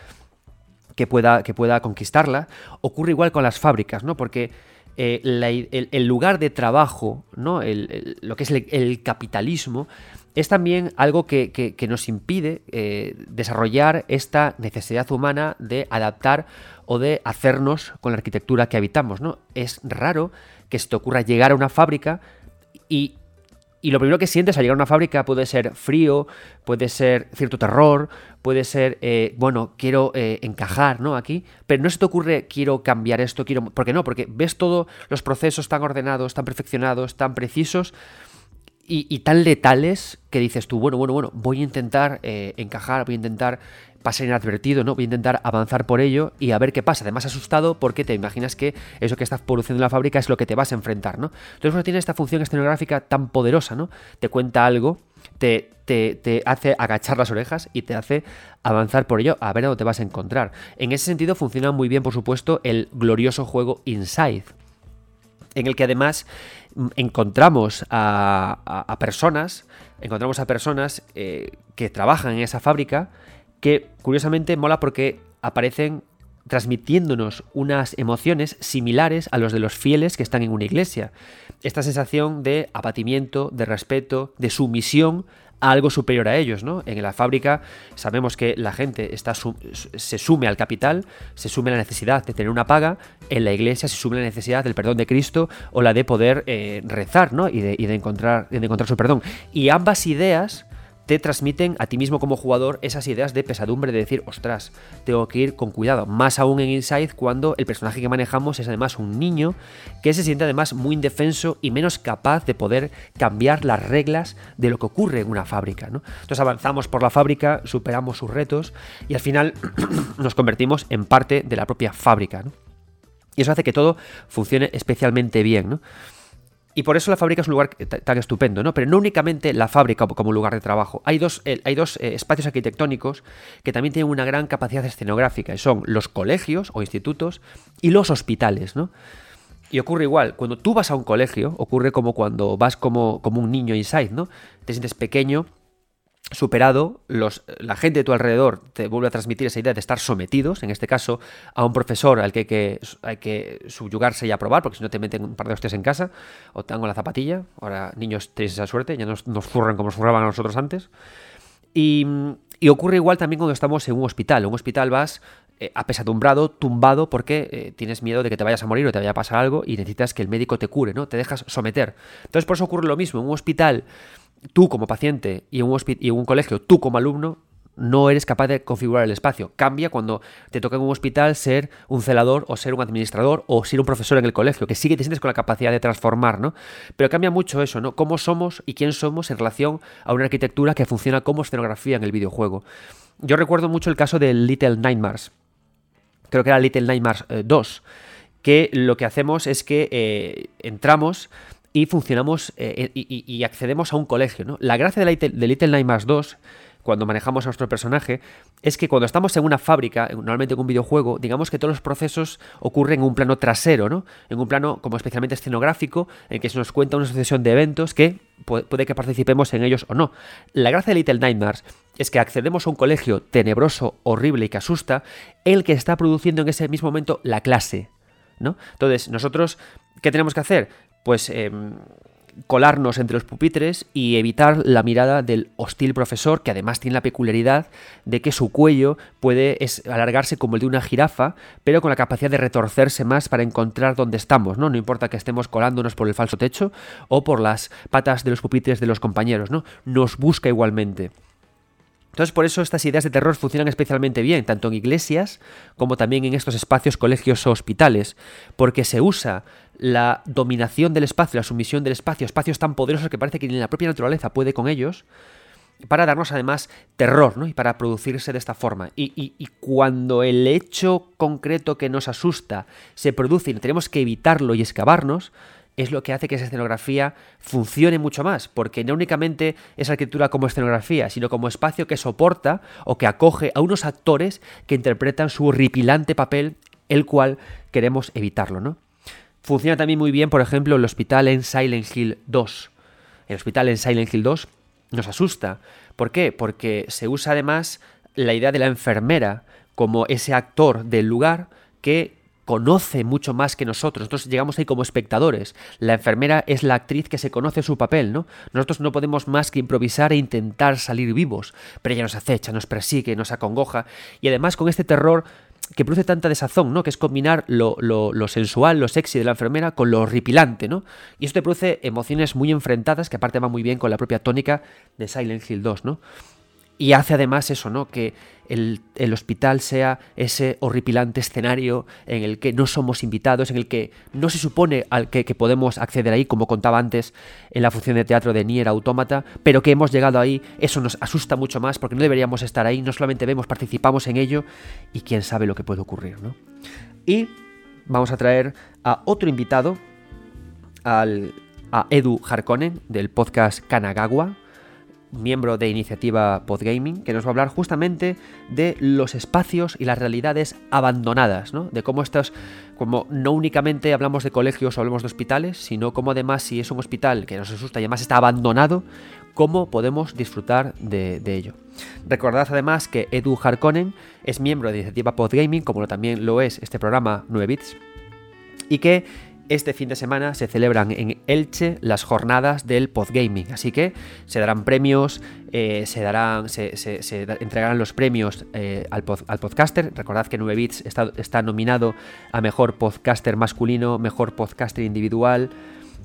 que pueda, que pueda conquistarla. Ocurre igual con las fábricas, ¿no? porque eh, el, lugar de trabajo, ¿no? lo que es el, capitalismo, es también algo que, nos impide eh, desarrollar esta necesidad humana de adaptar o de hacernos con la arquitectura que habitamos. ¿no? Es raro que se te ocurra llegar a una fábrica y y lo primero que sientes al llegar a una fábrica puede ser frío, puede ser cierto terror, puede ser, eh, bueno, quiero eh, encajar, ¿no? Aquí, pero no se te ocurre, quiero cambiar esto, quiero... ¿Por qué no? Porque ves todos los procesos tan ordenados, tan perfeccionados, tan precisos y, tan letales que dices tú, bueno, bueno, bueno, voy a intentar eh, encajar, voy a intentar pasar inadvertido, ¿no? Voy a intentar avanzar por ello y a ver qué pasa. Además, asustado porque te imaginas que eso que estás produciendo en la fábrica es lo que te vas a enfrentar, ¿no? Entonces, cuando tiene esta función escenográfica tan poderosa, ¿no? Te cuenta algo, te, te, hace agachar las orejas y te hace avanzar por ello a ver a dónde te vas a encontrar. En ese sentido, funciona muy bien, por supuesto, el glorioso juego Inside, en el que además mm, encontramos a, personas, encontramos a personas eh, que trabajan en esa fábrica que curiosamente mola porque aparecen transmitiéndonos unas emociones similares a los de los fieles que están en una iglesia. Esta sensación de abatimiento, de respeto, de sumisión a algo superior a ellos, ¿no? En la fábrica sabemos que la gente está se sume al capital, se sume a la necesidad de tener una paga, en la iglesia se sume la necesidad del perdón de Cristo o la de poder eh, rezar, ¿no? Y de, y de, encontrar, de encontrar su perdón. Y ambas ideas te transmiten a ti mismo como jugador esas ideas de pesadumbre, de decir, ostras, tengo que ir con cuidado. Más aún en Inside cuando el personaje que manejamos es además un niño que se siente además muy indefenso y menos capaz de poder cambiar las reglas de lo que ocurre en una fábrica. ¿no? Entonces avanzamos por la fábrica, superamos sus retos y al final nos convertimos en parte de la propia fábrica. Y eso hace que todo funcione especialmente bien. ¿no? Y por eso la fábrica es un lugar tan estupendo, ¿no? Pero no únicamente la fábrica como lugar de trabajo. Hay dos, eh, hay dos eh, espacios arquitectónicos que también tienen una gran capacidad escenográfica, y son los colegios o institutos y los hospitales, ¿no? Y ocurre igual, cuando tú vas a un colegio, ocurre como cuando vas como, como un niño inside, ¿no? Te sientes pequeño, superado, los, la gente de tu alrededor te vuelve a transmitir esa idea de estar sometidos, en este caso a un profesor al que hay que, hay que subyugarse y aprobar, porque si no te meten un par de hostias en casa, o te dan con la zapatilla, ahora niños tenéis esa suerte, ya nos, nos zurran como nos zurraban a nosotros antes. Y, y, ocurre igual también cuando estamos en un hospital. En un hospital vas eh, apesadumbrado, tumbado, porque eh, tienes miedo de que te vayas a morir o te vaya a pasar algo y necesitas que el médico te cure, ¿no? Te dejas someter. Entonces por eso ocurre lo mismo. En un hospital tú como paciente y en un, y un colegio, tú como alumno, no eres capaz de configurar el espacio. Cambia cuando te toca en un hospital ser un celador o ser un administrador o ser un profesor en el colegio, que sí que te sientes con la capacidad de transformar, ¿no? Pero cambia mucho eso, ¿no? Cómo somos y quién somos en relación a una arquitectura que funciona como escenografía en el videojuego. Yo recuerdo mucho el caso de Little Nightmares. Creo que era Little Nightmares 2. Eh, que lo que hacemos es que eh, entramos y funcionamos eh, y, accedemos a un colegio. ¿no? La gracia de, de Little Nightmares 2 cuando manejamos a nuestro personaje, es que cuando estamos en una fábrica, normalmente en un videojuego, digamos que todos los procesos ocurren en un plano trasero, ¿no? En un plano como especialmente escenográfico, en que se nos cuenta una sucesión de eventos que puede que participemos en ellos o no. La gracia de Little Nightmares es que accedemos a un colegio tenebroso, horrible y que asusta, el que está produciendo en ese mismo momento la clase, ¿no? Entonces, nosotros, ¿qué tenemos que hacer? Pues em, colarnos entre los pupitres y evitar la mirada del hostil profesor, que además tiene la peculiaridad de que su cuello puede alargarse como el de una jirafa, pero con la capacidad de retorcerse más para encontrar dónde estamos, ¿no? No importa que estemos colándonos por el falso techo o por las patas de los pupitres de los compañeros, ¿no? Nos busca igualmente. Entonces, por eso estas ideas de terror funcionan especialmente bien, tanto en iglesias como también en estos espacios, colegios o hospitales, porque se usa la dominación del espacio, la sumisión del espacio, espacios tan poderosos que parece que ni la propia naturaleza puede con ellos, para darnos además terror, ¿no? Y para producirse de esta forma. Y, y, cuando el hecho concreto que nos asusta se produce y tenemos que evitarlo y excavarnos, es lo que hace que esa escenografía funcione mucho más, porque no únicamente es arquitectura como escenografía, sino como espacio que soporta o que acoge a unos actores que interpretan su horripilante papel, el cual queremos evitarlo, ¿no? Funciona también muy bien, por ejemplo, el hospital en Silent Hill 2. El hospital en Silent Hill 2 nos asusta. ¿Por qué? Porque se usa además la idea de la enfermera como ese actor del lugar que conoce mucho más que nosotros. Nosotros llegamos ahí como espectadores. La enfermera es la actriz que se conoce su papel, ¿no? Nosotros no podemos más que improvisar e intentar salir vivos, pero ella nos acecha, nos persigue, nos acongoja. Y además con este terror que produce tanta desazón, ¿no? Que es combinar lo, sensual, lo sexy de la enfermera con lo horripilante, ¿no? Y esto te produce emociones muy enfrentadas que aparte va muy bien con la propia tónica de Silent Hill 2, ¿no? Y hace además eso, ¿no? Que el, hospital sea ese horripilante escenario en el que no somos invitados, en el que no se supone al que, podemos acceder ahí, como contaba antes en la función de teatro de Nier Automata, pero que hemos llegado ahí, eso nos asusta mucho más porque no deberíamos estar ahí, no solamente vemos, participamos en ello y quién sabe lo que puede ocurrir, ¿no? Y vamos a traer a otro invitado, al, a Edu Harkonnen del podcast Kanagawa miembro de iniciativa Podgaming, que nos va a hablar justamente de los espacios y las realidades abandonadas, ¿no? De cómo estos, como no únicamente hablamos de colegios o hablamos de hospitales, sino cómo además si es un hospital que nos asusta y además está abandonado, cómo podemos disfrutar de, ello. Recordad además que Edu Harkonnen es miembro de iniciativa Podgaming, como también lo es este programa 9 bits, y que este fin de semana se celebran en Elche las jornadas del podgaming, así que se darán premios, eh, se, darán, se, entregarán los premios eh, al, podcaster. Recordad que 9 Bits está, nominado a mejor podcaster masculino, mejor podcaster individual.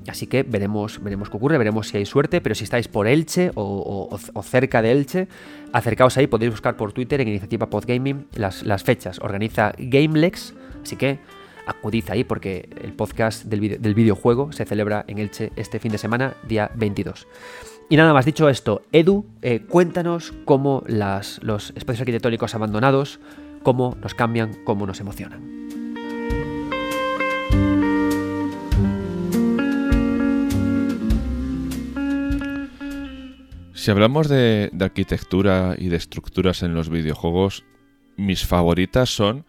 Así que veremos, veremos qué ocurre, veremos si hay suerte, pero si estáis por Elche o, cerca de Elche, acercaos ahí, podéis buscar por Twitter en Iniciativa Podgaming las, las fechas. Organiza Gamelex, así que acudid ahí porque el podcast del, del videojuego se celebra en Elche este fin de semana, día 22. Y nada más dicho esto, Edu, eh, cuéntanos cómo las, los espacios arquitectónicos abandonados, cómo nos cambian, cómo nos emocionan. Si hablamos de, arquitectura y de estructuras en los videojuegos, mis favoritas son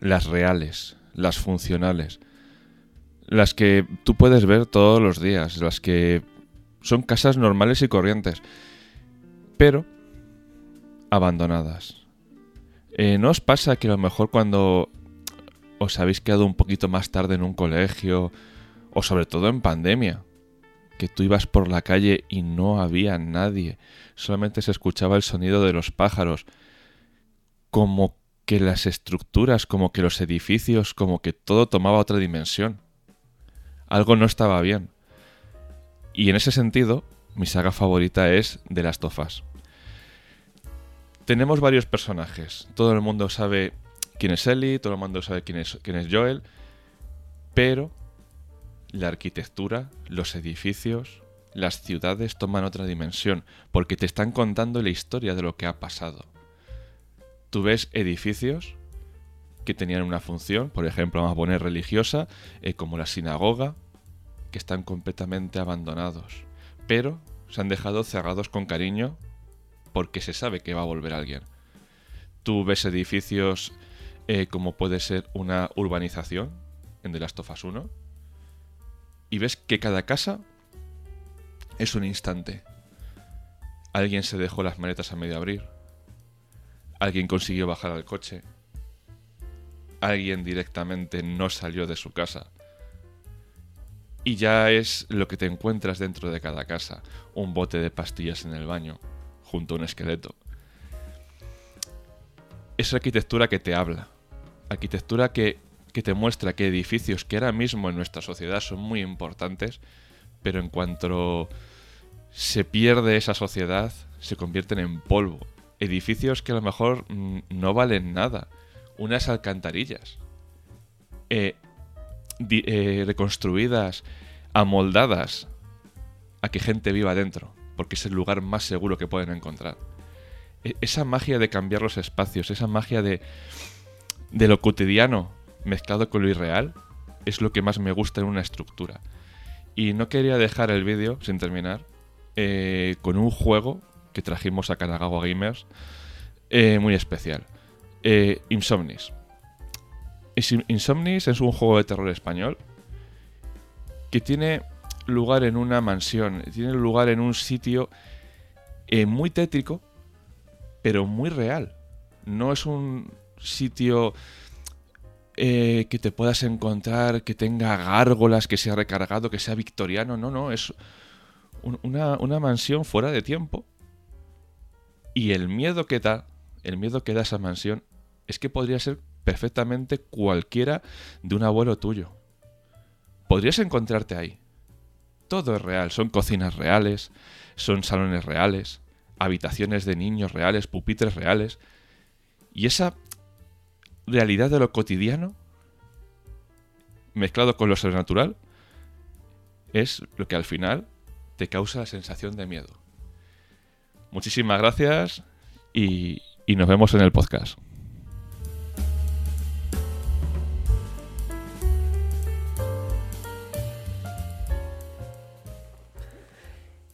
las reales, las funcionales, las que tú puedes ver todos los días, las que son casas normales y corrientes, pero abandonadas. Eh, ¿No os pasa que a lo mejor cuando os habéis quedado un poquito más tarde en un colegio, o sobre todo en pandemia, que tú ibas por la calle y no había nadie, solamente se escuchaba el sonido de los pájaros, como que las estructuras, como que los edificios, como que todo tomaba otra dimensión. Algo no estaba bien. Y en ese sentido, mi saga favorita es de las tofas. Tenemos varios personajes. Todo el mundo sabe quién es Ellie, todo el mundo sabe quién es, quién es Joel, pero la arquitectura, los edificios, las ciudades toman otra dimensión, porque te están contando la historia de lo que ha pasado tú ves edificios que tenían una función, por ejemplo, vamos a poner religiosa, eh, como la sinagoga, que están completamente abandonados, pero se han dejado cerrados con cariño porque se sabe que va a volver alguien. Tú ves edificios eh, como puede ser una urbanización en The Last of Us 1 y ves que cada casa es un instante. Alguien se dejó las maletas a medio abrir, Alguien consiguió bajar al coche. Alguien directamente no salió de su casa. y ya es lo que te encuentras dentro de cada casa. Un bote de pastillas en el baño, junto a un esqueleto. Es arquitectura que te habla. Arquitectura que, que te muestra que edificios que ahora mismo en nuestra sociedad son muy importantes, pero en cuanto se pierde esa sociedad, se convierten en polvo. Edificios que a lo mejor mm, no valen nada. Unas alcantarillas. Eh, eh, reconstruidas, amoldadas a que gente viva dentro, porque es el lugar más seguro que pueden encontrar. E, esa magia de cambiar los espacios, esa magia de, de lo cotidiano mezclado con lo irreal, es lo que más me gusta en una estructura. Y no quería dejar el vídeo, sin terminar, eh, con un juego que trajimos a Kanagawa Gamers eh, muy especial. Insomnis. Insomnis es un juego de terror español que tiene lugar en una mansión, tiene lugar en un sitio eh, muy tétrico, pero muy real. No es un sitio eh, que te puedas encontrar, que tenga gárgolas, que sea recargado, que sea victoriano. No, no, es una mansión fuera de tiempo. Y el miedo que da, el miedo que da esa mansión, es que podría ser perfectamente cualquiera de un abuelo tuyo. Podrías encontrarte ahí. Todo es real, son cocinas reales, son salones reales, habitaciones de niños reales, pupitres reales. Y esa realidad de lo cotidiano, mezclado con lo sobrenatural, es lo que al final te causa la sensación de miedo. Muchísimas gracias y, y nos vemos en el podcast.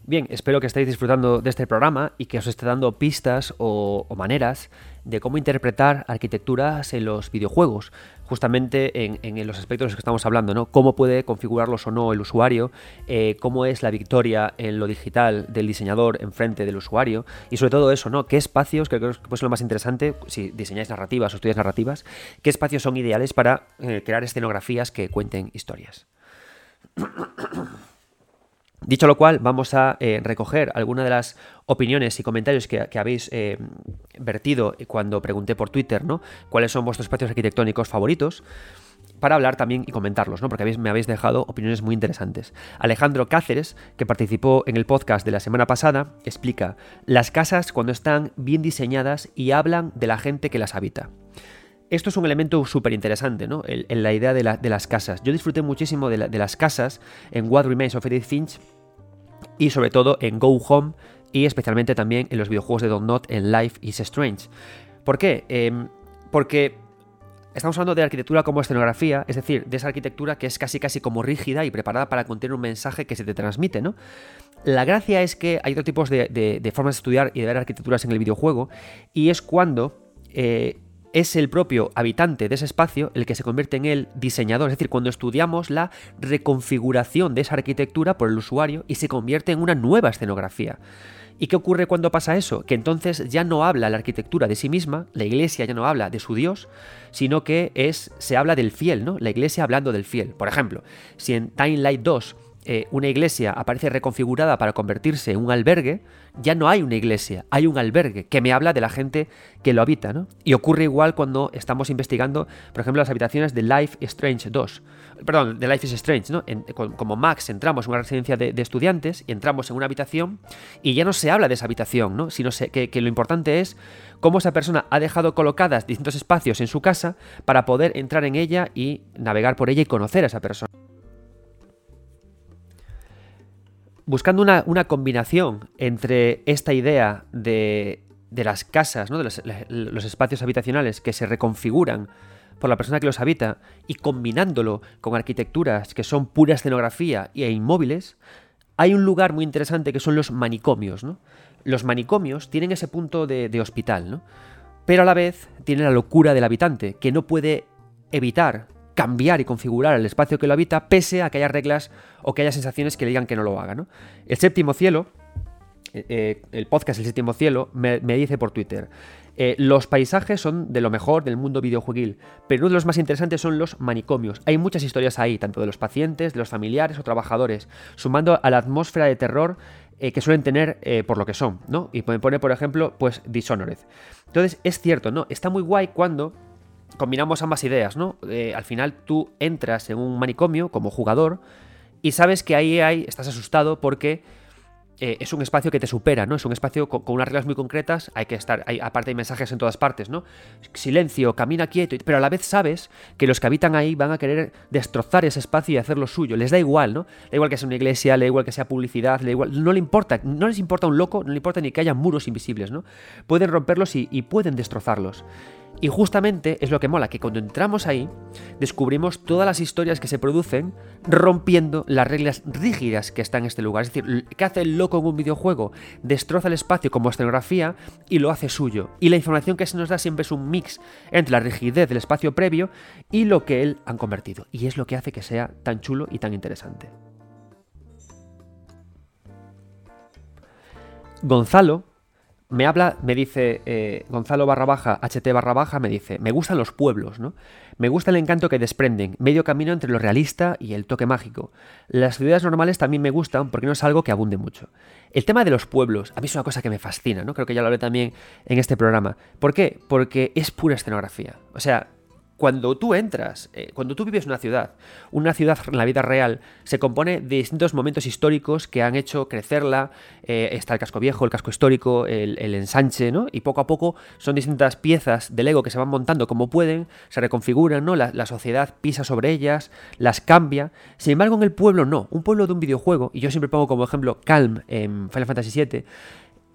Bien, espero que estéis disfrutando de este programa y que os esté dando pistas o, maneras de cómo interpretar arquitecturas en los videojuegos, justamente en, los aspectos de los que estamos hablando, ¿no? Cómo puede configurarlos o no el usuario, eh, cómo es la victoria en lo digital del diseñador en frente del usuario, y sobre todo eso, ¿no? ¿Qué espacios, que creo que es lo más interesante, si diseñáis narrativas o estudias narrativas, qué espacios son ideales para eh, crear escenografías que cuenten historias? Dicho lo cual, vamos a eh, recoger algunas de las opiniones y comentarios que, habéis eh, vertido cuando pregunté por Twitter, ¿no? ¿Cuáles son vuestros espacios arquitectónicos favoritos? Para hablar también y comentarlos, ¿no? Porque me habéis dejado opiniones muy interesantes. Alejandro Cáceres, que participó en el podcast de la semana pasada, explica las casas cuando están bien diseñadas y hablan de la gente que las habita. Esto es un elemento súper interesante, ¿no? En, la idea de, las casas. Yo disfruté muchísimo de, las casas en What Remains of Edith Finch y sobre todo en Go Home y especialmente también en los videojuegos de Don't Not en Life is Strange. ¿Por qué? Em, porque estamos hablando de arquitectura como escenografía, es decir, de esa arquitectura que es casi casi como rígida y preparada para contener un mensaje que se te transmite, ¿no? La gracia es que hay otros tipos de, formas de estudiar y de ver arquitecturas en el videojuego y es cuando eh, es el propio habitante de ese espacio el que se convierte en el diseñador, es decir, cuando estudiamos la reconfiguración de esa arquitectura por el usuario y se convierte en una nueva escenografía. ¿Y qué ocurre cuando pasa eso? Que entonces ya no habla la arquitectura de sí misma, la iglesia ya no habla de su Dios, sino que es, se habla del fiel, ¿no? La iglesia hablando del fiel. Por ejemplo, si en Time Light 2 eh, una iglesia aparece reconfigurada para convertirse en un albergue, ya no hay una iglesia, hay un albergue que me habla de la gente que lo habita, ¿no? Y ocurre igual cuando estamos investigando, por ejemplo, las habitaciones de Life Strange 2. Perdón, de Life is Strange, ¿no? como Max entramos en una residencia de, estudiantes y entramos en una habitación y ya no se habla de esa habitación, ¿no? Sino que, que lo importante es cómo esa persona ha dejado colocadas distintos espacios en su casa para poder entrar en ella y navegar por ella y conocer a esa persona. Buscando una, combinación entre esta idea de, las casas, ¿no? de los, espacios habitacionales que se reconfiguran por la persona que los habita y combinándolo con arquitecturas que son pura escenografía e inmóviles, hay un lugar muy interesante que son los manicomios. ¿no? Los manicomios tienen ese punto de, de hospital, ¿no? pero a la vez tienen la locura del habitante, que no puede evitar cambiar y configurar el espacio que lo habita, pese a que haya reglas o que haya sensaciones que le digan que no lo haga. ¿no? El séptimo cielo, eh, eh, el podcast El séptimo cielo, me, dice por Twitter, Eh, los paisajes son de lo mejor del mundo videojueguil, pero uno de los más interesantes son los manicomios. Hay muchas historias ahí, tanto de los pacientes, de los familiares o trabajadores, sumando a la atmósfera de terror que suelen tener por lo que son, ¿no? Y pone, por ejemplo, pues Dishonored. Entonces, es cierto, ¿no? Está muy guay cuando combinamos ambas ideas, ¿no? al final tú entras en un manicomio como jugador y sabes que ahí hay, estás asustado porque eh, es un espacio que te supera, ¿no? Es un espacio con, unas reglas muy concretas, hay que estar, aparte hay mensajes en todas partes, ¿no? Silencio, camina quieto, pero a la vez sabes que los que habitan ahí van a querer destrozar ese espacio y hacerlo suyo, les da igual, ¿no? Da igual que sea una iglesia, le da igual que sea publicidad, da igual, no le importa, no les importa un loco, no le importa ni que haya muros invisibles, ¿no? Pueden romperlos y pueden destrozarlos. Y justamente es lo que mola, que cuando entramos ahí descubrimos todas las historias que se producen rompiendo las reglas rígidas que están en este lugar. Es decir, ¿qué hace el loco en un videojuego? Destroza el espacio como escenografía y lo hace suyo. Y la información que se nos da siempre es un mix entre la rigidez del espacio previo y lo que él han convertido. Y es lo que hace que sea tan chulo y tan interesante. Gonzalo me habla, me dice eh, Gonzalo barra baja, HT barra baja, me dice, me gustan los pueblos, ¿no? Me gusta el encanto que desprenden, medio camino entre lo realista y el toque mágico. Las ciudades normales también me gustan porque no es algo que abunde mucho. El tema de los pueblos, a mí es una cosa que me fascina, ¿no? Creo que ya lo hablé también en este programa. ¿Por qué? Porque es pura escenografía. O sea, cuando tú entras, eh, cuando tú vives una ciudad, una ciudad en la vida real se compone de distintos momentos históricos que han hecho crecerla. Eh, está el casco viejo, el casco histórico, el, ensanche, ¿no? Y poco a poco son distintas piezas del Lego que se van montando como pueden, se reconfiguran, ¿no? La, la, sociedad pisa sobre ellas, las cambia. Sin embargo, en el pueblo no. Un pueblo de un videojuego, y yo siempre pongo como ejemplo Calm en Final Fantasy VII,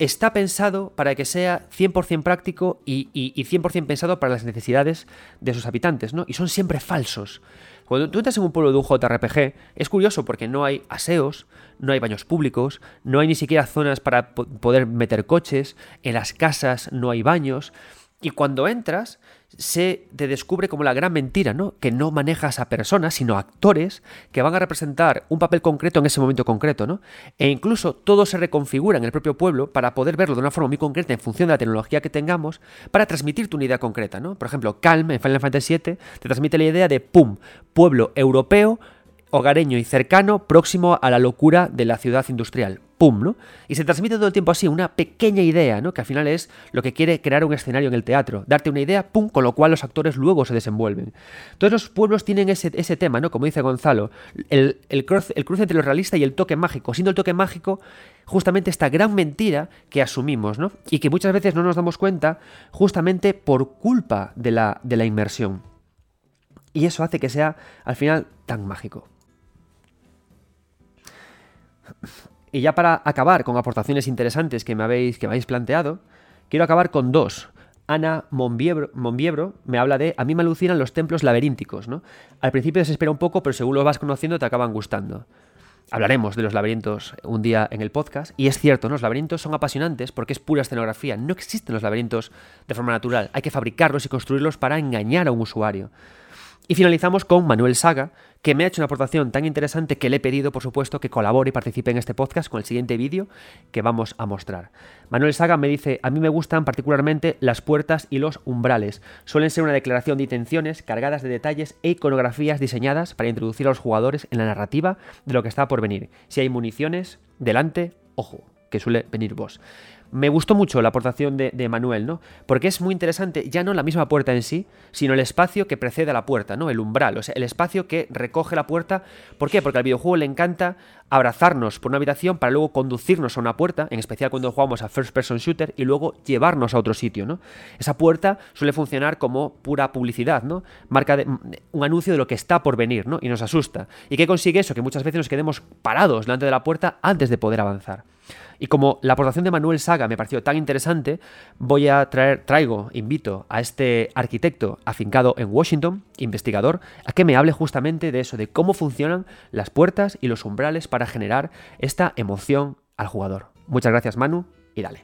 está pensado para que sea 100% práctico y, 100% pensado para las necesidades de sus habitantes, ¿no? Y son siempre falsos. Cuando tú entras en un pueblo de un JRPG, es curioso porque no hay aseos, no hay baños públicos, no hay ni siquiera zonas para poder meter coches, en las casas no hay baños, y cuando entras, se te descubre como la gran mentira, ¿no? Que no manejas a personas, sino actores que van a representar un papel concreto en ese momento concreto, ¿no? E incluso todo se reconfigura en el propio pueblo para poder verlo de una forma muy concreta en función de la tecnología que tengamos para transmitirte una idea concreta, ¿no? Por ejemplo, Calm en Final Fantasy VII te transmite la idea de ¡pum! Pueblo europeo, hogareño y cercano, próximo a la locura de la ciudad industrial pum, ¿no? Y se transmite todo el tiempo así, una pequeña idea, ¿no? Que al final es lo que quiere crear un escenario en el teatro, darte una idea, pum, con lo cual los actores luego se desenvuelven. Todos los pueblos tienen ese, tema, ¿no? Como dice Gonzalo, el, el, cruce, el cruce entre lo realista y el toque mágico, siendo el toque mágico justamente esta gran mentira que asumimos, ¿no? Y que muchas veces no nos damos cuenta justamente por culpa de la, de la inmersión. Y eso hace que sea al final tan mágico. Y ya para acabar con aportaciones interesantes que me habéis, que me habéis planteado, quiero acabar con dos. Ana Monviebro, me habla de a mí me alucinan los templos laberínticos, ¿no? Al principio desespera un poco, pero según lo vas conociendo te acaban gustando. Hablaremos de los laberintos un día en el podcast. Y es cierto, ¿no? los laberintos son apasionantes porque es pura escenografía. No existen los laberintos de forma natural. Hay que fabricarlos y construirlos para engañar a un usuario. Y finalizamos con Manuel Saga, que me ha hecho una aportación tan interesante que le he pedido, por supuesto, que colabore y participe en este podcast con el siguiente vídeo que vamos a mostrar. Manuel Saga me dice, a mí me gustan particularmente las puertas y los umbrales. Suelen ser una declaración de intenciones cargadas de detalles e iconografías diseñadas para introducir a los jugadores en la narrativa de lo que está por venir. Si hay municiones, delante, ojo, que suele venir vos me gustó mucho la aportación de, Manuel, ¿no? Porque es muy interesante, ya no la misma puerta en sí, sino el espacio que precede a la puerta, ¿no? El umbral, o sea, el espacio que recoge la puerta. ¿Por qué? Porque al videojuego le encanta abrazarnos por una habitación para luego conducirnos a una puerta, en especial cuando jugamos a First Person Shooter, y luego llevarnos a otro sitio, ¿no? Esa puerta suele funcionar como pura publicidad, ¿no? Marca un anuncio de lo que está por venir, ¿no? Y nos asusta. ¿Y qué consigue eso? Que muchas veces nos quedemos parados delante de la puerta antes de poder avanzar. Y como la aportación de Manuel Saga me pareció tan interesante, voy a traer, traigo, invito a este arquitecto afincado en Washington, investigador, a que me hable justamente de eso, de cómo funcionan las puertas y los umbrales para generar esta emoción al jugador. Muchas gracias Manu y dale.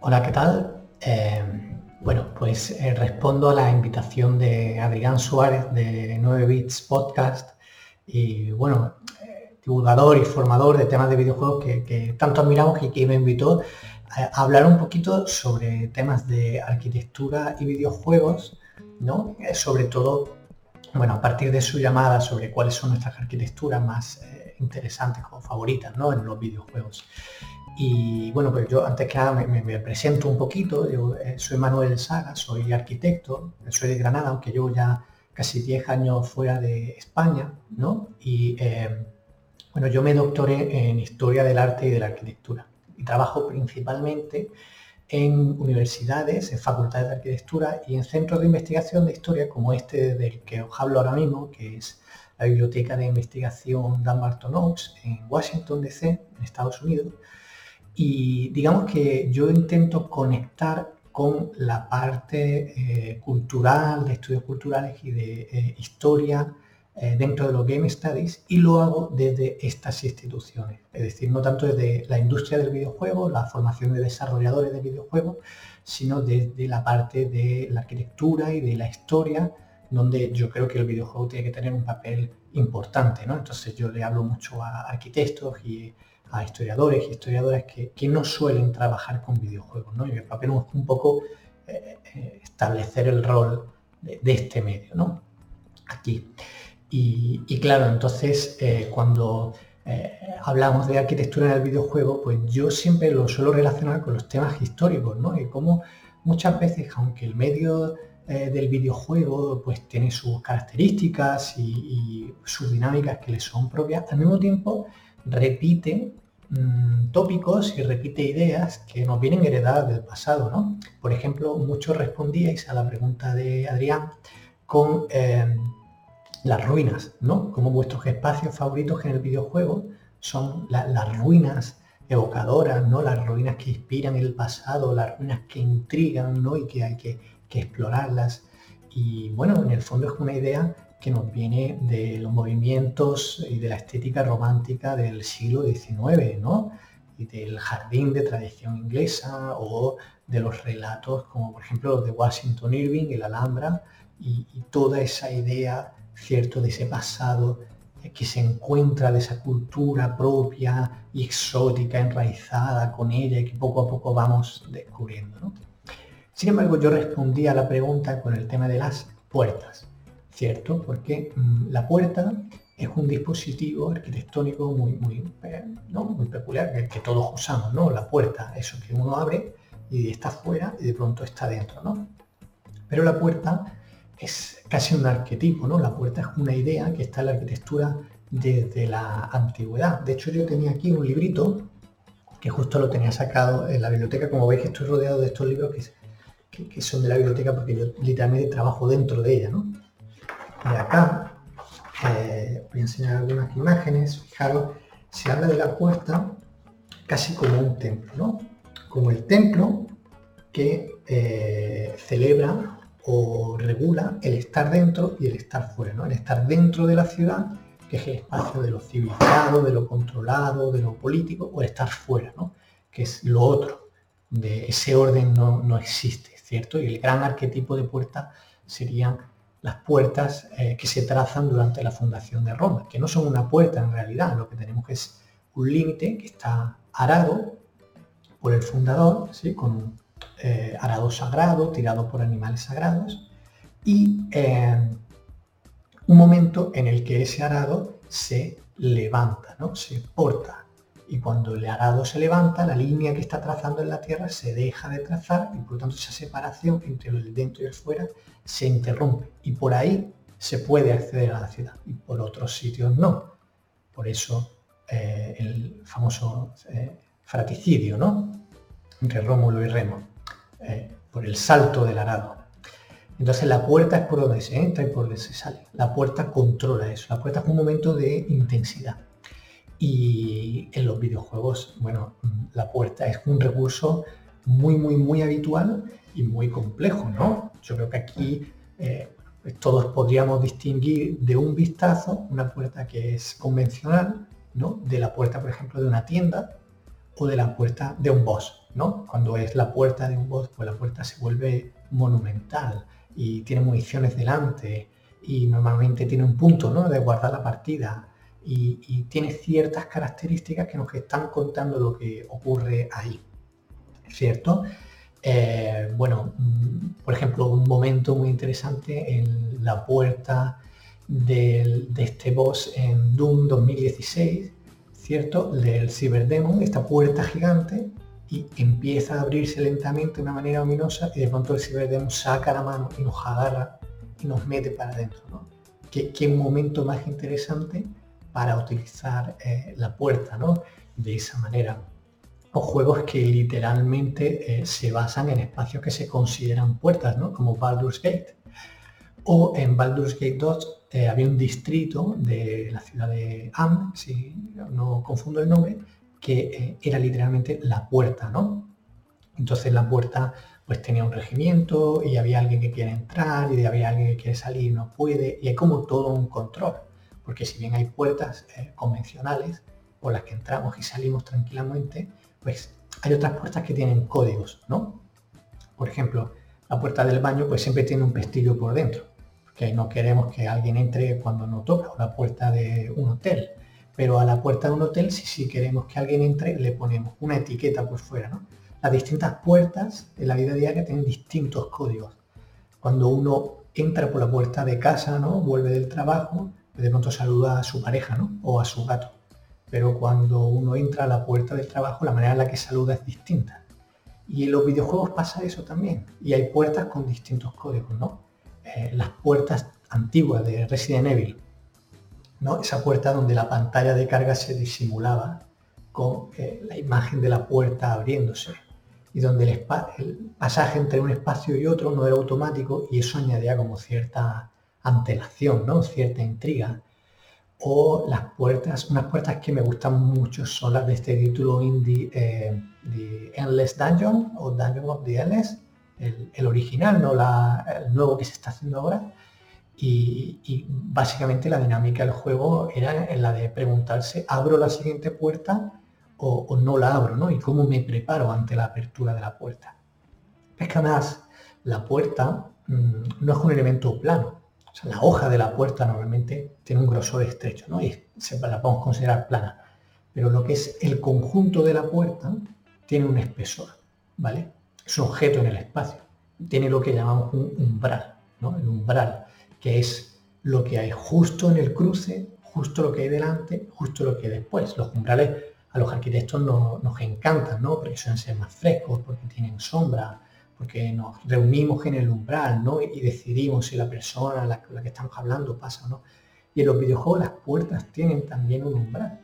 Hola, ¿qué tal? Eh, bueno, pues eh, respondo a la invitación de Adrián Suárez de 9 Bits Podcast y bueno, eh, divulgador y formador de temas de videojuegos que, tanto admiramos y que me invitó a hablar un poquito sobre temas de arquitectura y videojuegos, ¿no? Eh, sobre todo, bueno, a partir de su llamada sobre cuáles son nuestras arquitecturas más interesantes o favoritas, ¿no? En los videojuegos. Y bueno, pues yo antes que nada me, presento un poquito. Yo eh, soy Manuel Saga, soy arquitecto, soy de Granada, aunque llevo ya casi 10 años fuera de España, ¿no? Y bueno, yo me doctoré en Historia del Arte y de la Arquitectura y trabajo principalmente en universidades, en facultades de arquitectura y en centros de investigación de historia como este del que os hablo ahora mismo, que es la Biblioteca de Investigación Dunbarton Oaks en Washington, D.C., en Estados Unidos. Y digamos que yo intento conectar con la parte eh, cultural, de estudios culturales y de eh, historia eh, dentro de los Game Studies y lo hago desde estas instituciones. Es decir, no tanto desde la industria del videojuego, la formación de desarrolladores de videojuegos, sino desde la parte de la arquitectura y de la historia, donde yo creo que el videojuego tiene que tener un papel importante. ¿no? Entonces yo le hablo mucho a arquitectos y a historiadores y historiadoras que, que no suelen trabajar con videojuegos. ¿no? Y el papel es un poco eh, eh, establecer el rol de, este medio. ¿no? Aquí. Y, claro, entonces eh, cuando hablamos de arquitectura en el videojuego, pues yo siempre lo suelo relacionar con los temas históricos, ¿no? Y como muchas veces, aunque el medio del videojuego pues tiene sus características y, sus dinámicas que le son propias, al mismo tiempo repite mm, tópicos y repite ideas que nos vienen heredadas del pasado, ¿no? Por ejemplo, muchos respondíais a la pregunta de Adrián con las ruinas, ¿no? Como vuestros espacios favoritos en el videojuego son las ruinas evocadoras, ¿no? Las ruinas que inspiran el pasado, las ruinas que intrigan, ¿no? Y que hay que, explorarlas. Y bueno, en el fondo es una idea que nos viene de los movimientos y de la estética romántica del siglo XIX, ¿no? Y del jardín de tradición inglesa o de los relatos como por ejemplo los de Washington Irving, el Alhambra, y toda esa idea ¿cierto? De ese pasado que se encuentra, de esa cultura propia y exótica, enraizada con ella y que poco a poco vamos descubriendo. Sin embargo, yo respondí a la pregunta con el tema de las puertas, ¿cierto? Porque mm, la puerta es un dispositivo arquitectónico muy, muy, eh, muy peculiar que, todos usamos, ¿no? La puerta, eso que uno abre y está fuera y de pronto está dentro, ¿no? Pero la puerta es casi un arquetipo, ¿no? La puerta es una idea que está en la arquitectura desde la antigüedad. De hecho, yo tenía aquí un librito que justo lo tenía sacado en la biblioteca. Como veis, estoy rodeado de estos libros que, son de la biblioteca porque yo literalmente trabajo dentro de ella, ¿no? Y acá eh, voy a enseñar algunas imágenes. Fijaros, se habla de la puerta casi como un templo, ¿no? Como el templo que eh, celebra o regula el estar dentro y el estar fuera, ¿no? El estar dentro de la ciudad, que es el espacio de lo civilizado, de lo controlado, de lo político, o el estar fuera, ¿no? Que es lo otro. De ese orden no, existe, ¿cierto? Y el gran arquetipo de puerta serían las puertas eh, que se trazan durante la fundación de Roma, que no son una puerta en realidad, lo que tenemos es un límite que está arado por el fundador, ¿sí? con eh, arado sagrado, tirado por animales sagrados, y eh, un momento en el que ese arado se levanta, ¿no? se porta. Y cuando el arado se levanta, la línea que está trazando en la tierra se deja de trazar y por lo tanto esa separación entre el dentro y el fuera se interrumpe. Y por ahí se puede acceder a la ciudad y por otros sitios no. Por eso eh, el famoso fraticidio, ¿no? Entre Rómulo y Remo. Eh, por el salto del arado. Entonces la puerta es por donde se entra y por donde se sale. La puerta controla eso. La puerta es un momento de intensidad. Y en los videojuegos, bueno, la puerta es un recurso muy, muy, muy habitual y muy complejo, ¿no? Yo creo que aquí eh, todos podríamos distinguir de un vistazo una puerta que es convencional, ¿no? De la puerta, por ejemplo, de una tienda o de la puerta de un boss. Cuando es la puerta de un boss, pues la puerta se vuelve monumental y tiene municiones delante y normalmente tiene un punto, ¿no? De guardar la partida y, tiene ciertas características que nos están contando lo que ocurre ahí. ¿Cierto? Eh, bueno, mm, por ejemplo, un momento muy interesante en la puerta de este boss en Doom 2016, ¿cierto? Del Cyberdemon, esta puerta gigante, y empieza a abrirse lentamente de una manera ominosa y de pronto el Cyberdemon saca la mano y nos agarra y nos mete para adentro, ¿no? ¿Qué, qué momento más interesante para utilizar eh, la puerta, ¿no? De esa manera. O juegos que literalmente eh, se basan en espacios que se consideran puertas, ¿no? Como Baldur's Gate. O en Baldur's Gate 2 eh, había un distrito de la ciudad de Am, si no confundo el nombre, que era literalmente la puerta, ¿no? Entonces la puerta pues tenía un regimiento y había alguien que quiere entrar y había alguien que quiere salir y no puede y hay como todo un control porque si bien hay puertas eh, convencionales por las que entramos y salimos tranquilamente, pues hay otras puertas que tienen códigos, ¿no? Por ejemplo, la puerta del baño pues siempre tiene un pestillo por dentro, porque no queremos que alguien entre cuando no toca, o la puerta de un hotel. Pero a la puerta de un hotel, si sí queremos que alguien entre, le ponemos una etiqueta por fuera, ¿no? Las distintas puertas de la vida diaria tienen distintos códigos. Cuando uno entra por la puerta de casa, ¿no? Vuelve del trabajo, de pronto saluda a su pareja ¿no? o a su gato. Pero cuando uno entra a la puerta del trabajo, la manera en la que saluda es distinta. Y en los videojuegos pasa eso también. Y hay puertas con distintos códigos, ¿no? Eh, las puertas antiguas de Resident Evil, ¿no? Esa puerta donde la pantalla de carga se disimulaba con eh, la imagen de la puerta abriéndose y donde el, el, pasaje entre un espacio y otro no era automático y eso añadía como cierta antelación, ¿no? Cierta intriga. O las puertas, unas puertas que me gustan mucho son las de este título indie, eh, The Endless Dungeon o Dungeon of the Endless, el, original, no la, el nuevo que se está haciendo ahora. Y, básicamente la dinámica del juego era en la de preguntarse, ¿abro la siguiente puerta o, no la abro? ¿no? Y cómo me preparo ante la apertura de la puerta. Es que además la puerta mm, no es un elemento plano, la hoja de la puerta normalmente tiene un grosor estrecho, ¿no? Y se la podemos considerar plana. Pero lo que es el conjunto de la puerta tiene un espesor, ¿vale? Es un objeto en el espacio. Tiene lo que llamamos un umbral, ¿no? Umbral, que es lo que hay justo en el cruce, justo lo que hay delante, justo lo que hay después. Los umbrales a los arquitectos nos encantan, ¿no? Porque suelen ser más frescos, porque tienen sombra, porque nos reunimos en el umbral, ¿no? Y decidimos si la persona la, la que estamos hablando pasa o no. Y en los videojuegos las puertas tienen también un umbral.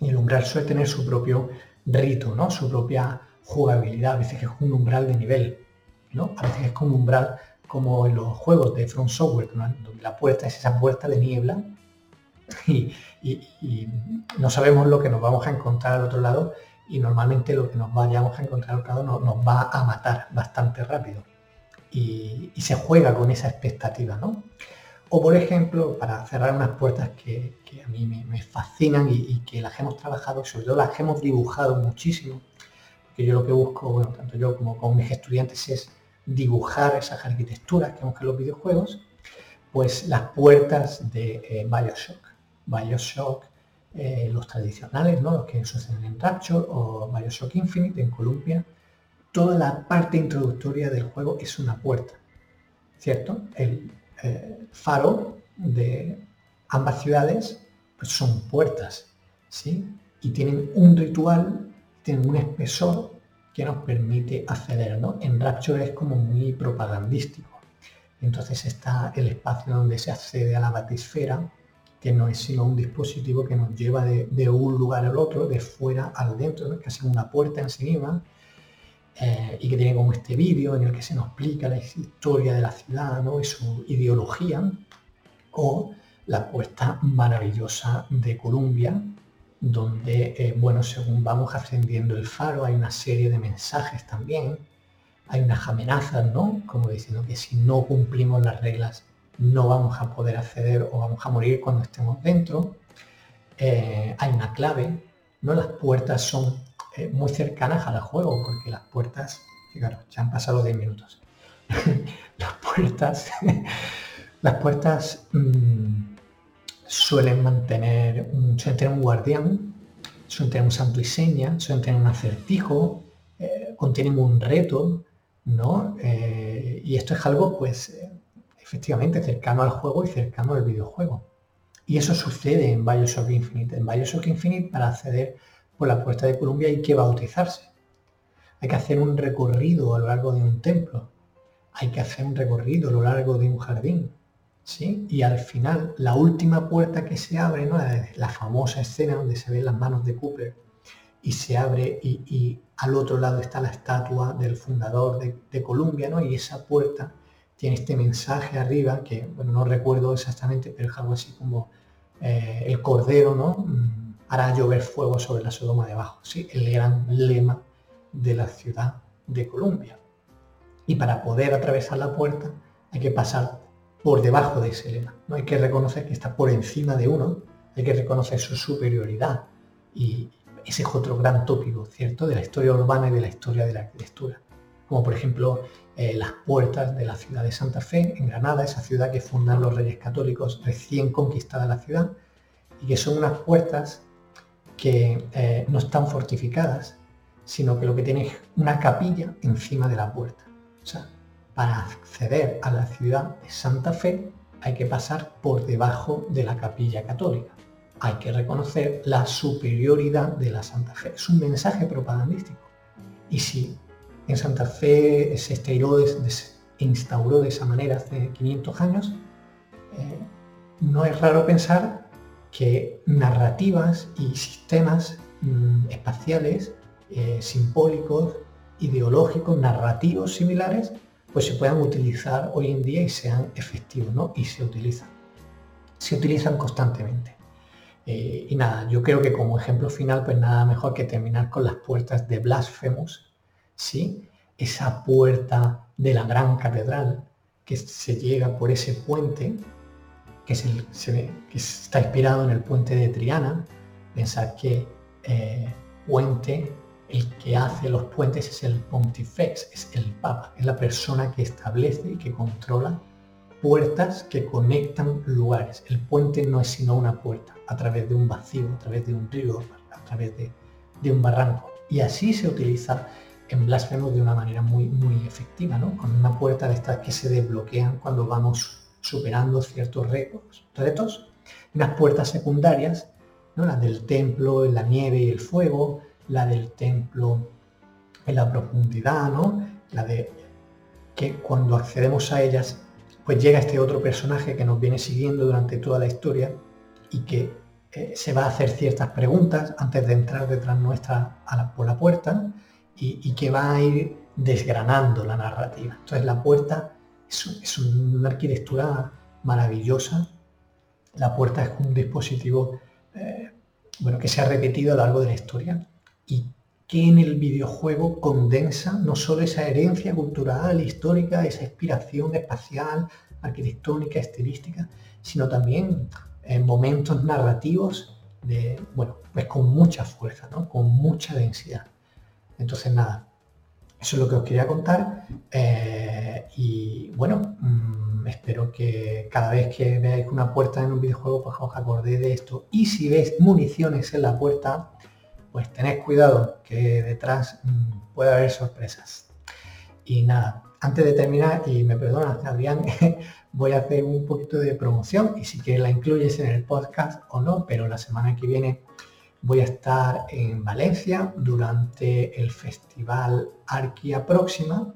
Y el umbral suele tener su propio rito, ¿no? Su propia jugabilidad. A veces es un umbral de nivel, ¿no? A veces es como un umbral como en los juegos de Front Software, donde la puerta es esa puerta de niebla y, no sabemos lo que nos vamos a encontrar al otro lado y normalmente lo que nos vayamos a encontrar al nos, nos va a matar bastante rápido. Y, se juega con esa expectativa, ¿no? O por ejemplo, para cerrar unas puertas que, a mí me, fascinan y, que las hemos trabajado, sobre todo las hemos dibujado muchísimo, porque yo lo que busco, bueno, tanto yo como con mis estudiantes es dibujar esas arquitecturas que vemos en los videojuegos, pues las puertas de eh, Bioshock. Bioshock eh, los tradicionales, ¿no? los que suceden en Rapture o Bioshock Infinite en Columbia, toda la parte introductoria del juego es una puerta, ¿cierto? El eh, faro de ambas ciudades pues son puertas, ¿sí? Y tienen un ritual, tienen un espesor que nos permite acceder, ¿no? En Rapture es como muy propagandístico. Entonces está el espacio donde se accede a la batisfera, que no es sino un dispositivo que nos lleva de, un lugar al otro, de fuera al dentro, ¿no? casi una puerta en sí misma, eh, y que tiene como este vídeo en el que se nos explica la historia de la ciudad ¿no? y su ideología, o la puerta maravillosa de Columbia, donde, eh, bueno, según vamos ascendiendo el faro, hay una serie de mensajes también, hay unas amenazas, ¿no? Como diciendo que si no cumplimos las reglas no vamos a poder acceder o vamos a morir cuando estemos dentro. Eh, hay una clave, ¿no? Las puertas son eh, muy cercanas al juego, porque las puertas, fijaros, ya han pasado 10 minutos. las puertas, las puertas mm, suelen mantener un, suelen tener un guardián, suelen tener un santo y seña, suelen tener un acertijo, eh, contienen un reto, ¿no? Y esto es algo, pues, efectivamente cercano al juego y cercano al videojuego. Y eso sucede en Bioshock Infinite. En Bioshock Infinite, para acceder por la puerta de Columbia hay que bautizarse. Hay que hacer un recorrido a lo largo de un templo. Hay que hacer un recorrido a lo largo de un jardín. ¿sí? Y al final, la última puerta que se abre, ¿no? la, famosa escena donde se ven las manos de Cooper y se abre y, al otro lado está la estatua del fundador de, de Columbia, ¿no? y esa puerta tiene este mensaje arriba que, bueno, no recuerdo exactamente, pero es algo así como eh, el cordero, ¿no? Mm, hará llover fuego sobre la Sodoma de abajo, ¿sí? El gran lema de la ciudad de Colombia. Y para poder atravesar la puerta hay que pasar por debajo de ese lema. ¿no? Hay que reconocer que está por encima de uno, hay que reconocer su superioridad. Y ese es otro gran tópico, ¿cierto? De la historia urbana y de la historia de la arquitectura. Como por ejemplo eh, las puertas de la ciudad de Santa Fe, en Granada, esa ciudad que fundan los reyes católicos recién conquistada la ciudad, y que son unas puertas que eh, no están fortificadas, sino que lo que tiene es una capilla encima de la puerta. O sea, para acceder a la ciudad de Santa Fe hay que pasar por debajo de la capilla católica. Hay que reconocer la superioridad de la Santa Fe. Es un mensaje propagandístico. Y si en Santa Fe se instauró de, instauró de esa manera hace 500 años, eh, no es raro pensar que narrativas y sistemas mm, espaciales, eh, simbólicos, ideológicos, narrativos similares, pues se puedan utilizar hoy en día y sean efectivos, ¿no? Y se utilizan. Se utilizan constantemente. Eh, y nada, yo creo que como ejemplo final, pues nada mejor que terminar con las puertas de Blasphemous, ¿sí? Esa puerta de la gran catedral que se llega por ese puente, que, es el, que está inspirado en el puente de Triana. Pensar que eh, puente, el que hace los puentes es el pontifex, es el papa, es la persona que establece y que controla puertas que conectan lugares. El puente no es sino una puerta, a través de un vacío, a través de un río, a través de un barranco. Y así se utiliza en Blasphemous de una manera muy, muy efectiva, ¿no? con una puerta de estas que se desbloquean cuando vamos superando ciertos retos, retos unas puertas secundarias, ¿no? la del templo en la nieve y el fuego, la del templo en la profundidad, ¿no? la de que cuando accedemos a ellas, pues llega este otro personaje que nos viene siguiendo durante toda la historia y que eh, se va a hacer ciertas preguntas antes de entrar detrás nuestra por la puerta y, que va a ir desgranando la narrativa. Entonces la puerta es, una arquitectura maravillosa. La puerta es un dispositivo eh, bueno, que se ha repetido a lo largo de la historia y que en el videojuego condensa no solo esa herencia cultural, histórica, esa inspiración espacial, arquitectónica, estilística, sino también en momentos narrativos bueno, pues con mucha fuerza, ¿no? con mucha densidad. Entonces, nada, eso es lo que os quería contar. Eh, y bueno, mm, espero que cada vez que veáis una puerta en un videojuego, pues os acordéis de esto. Y si ves municiones en la puerta, pues tened cuidado que detrás mm, puede haber sorpresas. Y nada, antes de terminar, y me perdonas, Adrián, voy a hacer un poquito de promoción y si quieres la incluyes en el podcast o no, pero la semana que viene voy a estar en Valencia durante el festival Arquia Próxima.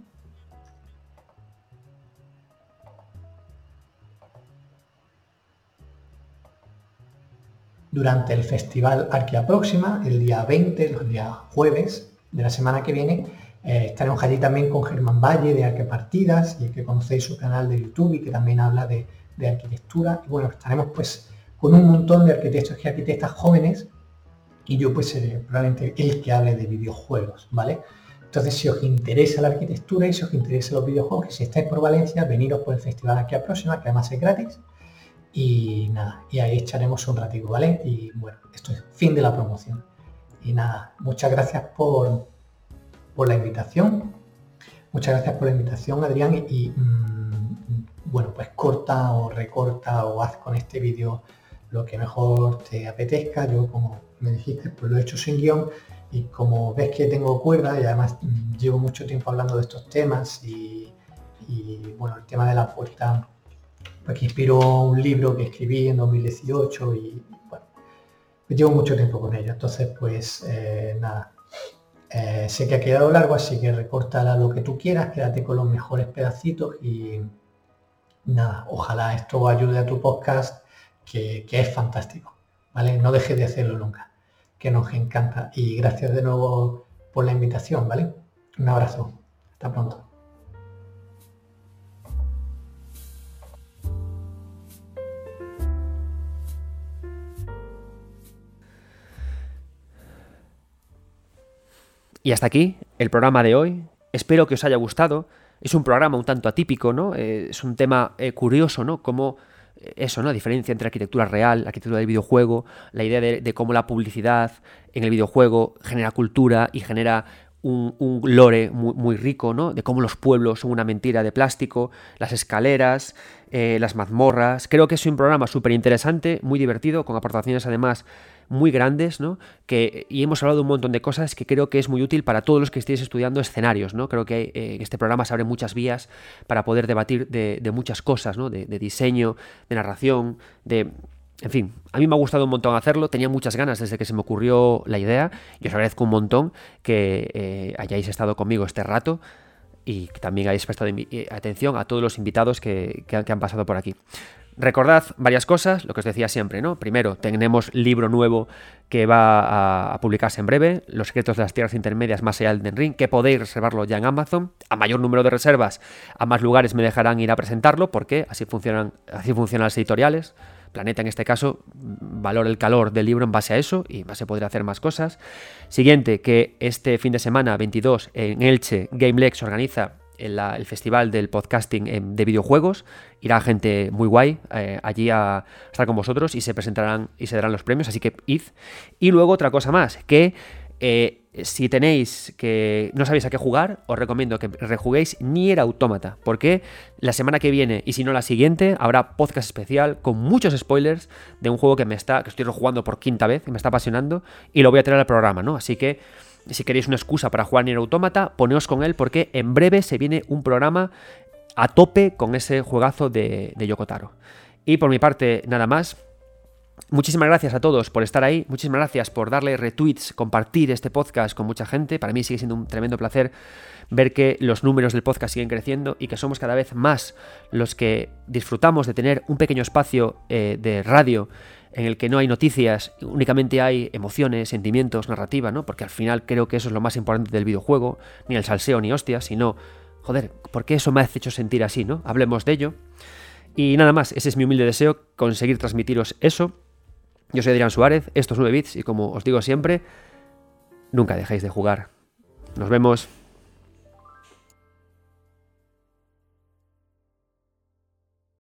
Durante el festival Arquia Próxima, el día 20, los días jueves de la semana que viene, eh, estaremos allí también con Germán Valle de Arquepartidas y que conocéis su canal de YouTube y que también habla de, arquitectura. Y bueno, estaremos pues con un montón de arquitectos y arquitectas jóvenes y yo pues seré probablemente el que hable de videojuegos, ¿vale? Entonces, si os interesa la arquitectura y si os interesa los videojuegos, que si estáis por Valencia, veniros por el festival aquí a próxima, que además es gratis. Y nada, y ahí echaremos un ratito, ¿vale? Y bueno, esto es fin de la promoción. Y nada, muchas gracias por, por la invitación. Muchas gracias por la invitación, Adrián. Y, mm, bueno, pues corta o recorta o haz con este vídeo lo que mejor te apetezca. Yo, como me dijiste, pues lo he hecho sin guion y como ves que tengo cuerda y además mm, llevo mucho tiempo hablando de estos temas y, bueno, el tema de la puerta, pues que inspiró un libro que escribí en 2018 y bueno, pues llevo mucho tiempo con ello. Entonces, pues eh, nada, eh, sé que ha quedado largo, así que recórtala lo que tú quieras, quédate con los mejores pedacitos y nada, ojalá esto ayude a tu podcast, que, que es fantástico, ¿vale? No dejes de hacerlo nunca que nos encanta. Y gracias de nuevo por la invitación, ¿vale? Un abrazo. Hasta pronto. Y hasta aquí el programa de hoy. Espero que os haya gustado. Es un programa un tanto atípico, ¿no? Eh, es un tema eh, curioso, ¿no? Como eso, ¿no? La diferencia entre arquitectura real, arquitectura del videojuego, la idea de, cómo la publicidad en el videojuego genera cultura y genera un, lore muy, rico, ¿no? De cómo los pueblos son una mentira de plástico, las escaleras, eh, las mazmorras. Creo que es un programa súper interesante, muy divertido, con aportaciones además muy grandes, ¿no? Que, y hemos hablado de un montón de cosas que creo que es muy útil para todos los que estéis estudiando escenarios, ¿no? Creo que eh, este programa se abren muchas vías para poder debatir de, muchas cosas, ¿no? De, diseño, de narración, de... En fin, a mí me ha gustado un montón hacerlo, tenía muchas ganas desde que se me ocurrió la idea y os agradezco un montón que eh, hayáis estado conmigo este rato y que también hayáis prestado eh, atención a todos los invitados que han pasado por aquí. Recordad varias cosas, lo que os decía siempre, ¿no? Primero, tenemos libro nuevo que va a, publicarse en breve, Los secretos de las tierras intermedias más allá del Ring, que podéis reservarlo ya en Amazon. A mayor número de reservas, a más lugares me dejarán ir a presentarlo, porque así funcionan, así funcionan las editoriales. Planeta en este caso valora el calor del libro en base a eso y se podrá hacer más cosas. Siguiente, que este fin de semana 22 en Elche GameLex organiza el, festival del podcasting de videojuegos. Irá gente muy guay eh, allí a estar con vosotros y se presentarán y se darán los premios, así que id. Y luego otra cosa más, que eh, si tenéis que no sabéis a qué jugar, os recomiendo que rejuguéis Nier Automata, porque la semana que viene y si no la siguiente habrá podcast especial con muchos spoilers de un juego que me está que estoy rejugando por quinta vez, que me está apasionando y lo voy a traer al programa, ¿no? Así que si queréis una excusa para jugar Nier Automata, poneos con él porque en breve se viene un programa a tope con ese juegazo de, de Yokotaro. Y por mi parte, nada más. Muchísimas gracias a todos por estar ahí, muchísimas gracias por darle retweets, compartir este podcast con mucha gente. Para mí sigue siendo un tremendo placer ver que los números del podcast siguen creciendo y que somos cada vez más los que disfrutamos de tener un pequeño espacio eh, de radio en el que no hay noticias, únicamente hay emociones, sentimientos, narrativa, ¿no? Porque al final creo que eso es lo más importante del videojuego, ni el salseo ni hostias, sino, joder, ¿por qué eso me ha hecho sentir así, ¿no? Hablemos de ello. Y nada más, ese es mi humilde deseo, conseguir transmitiros eso. Yo soy Adrián Suárez, estos 9 bits y como os digo siempre, nunca dejéis de jugar. Nos vemos.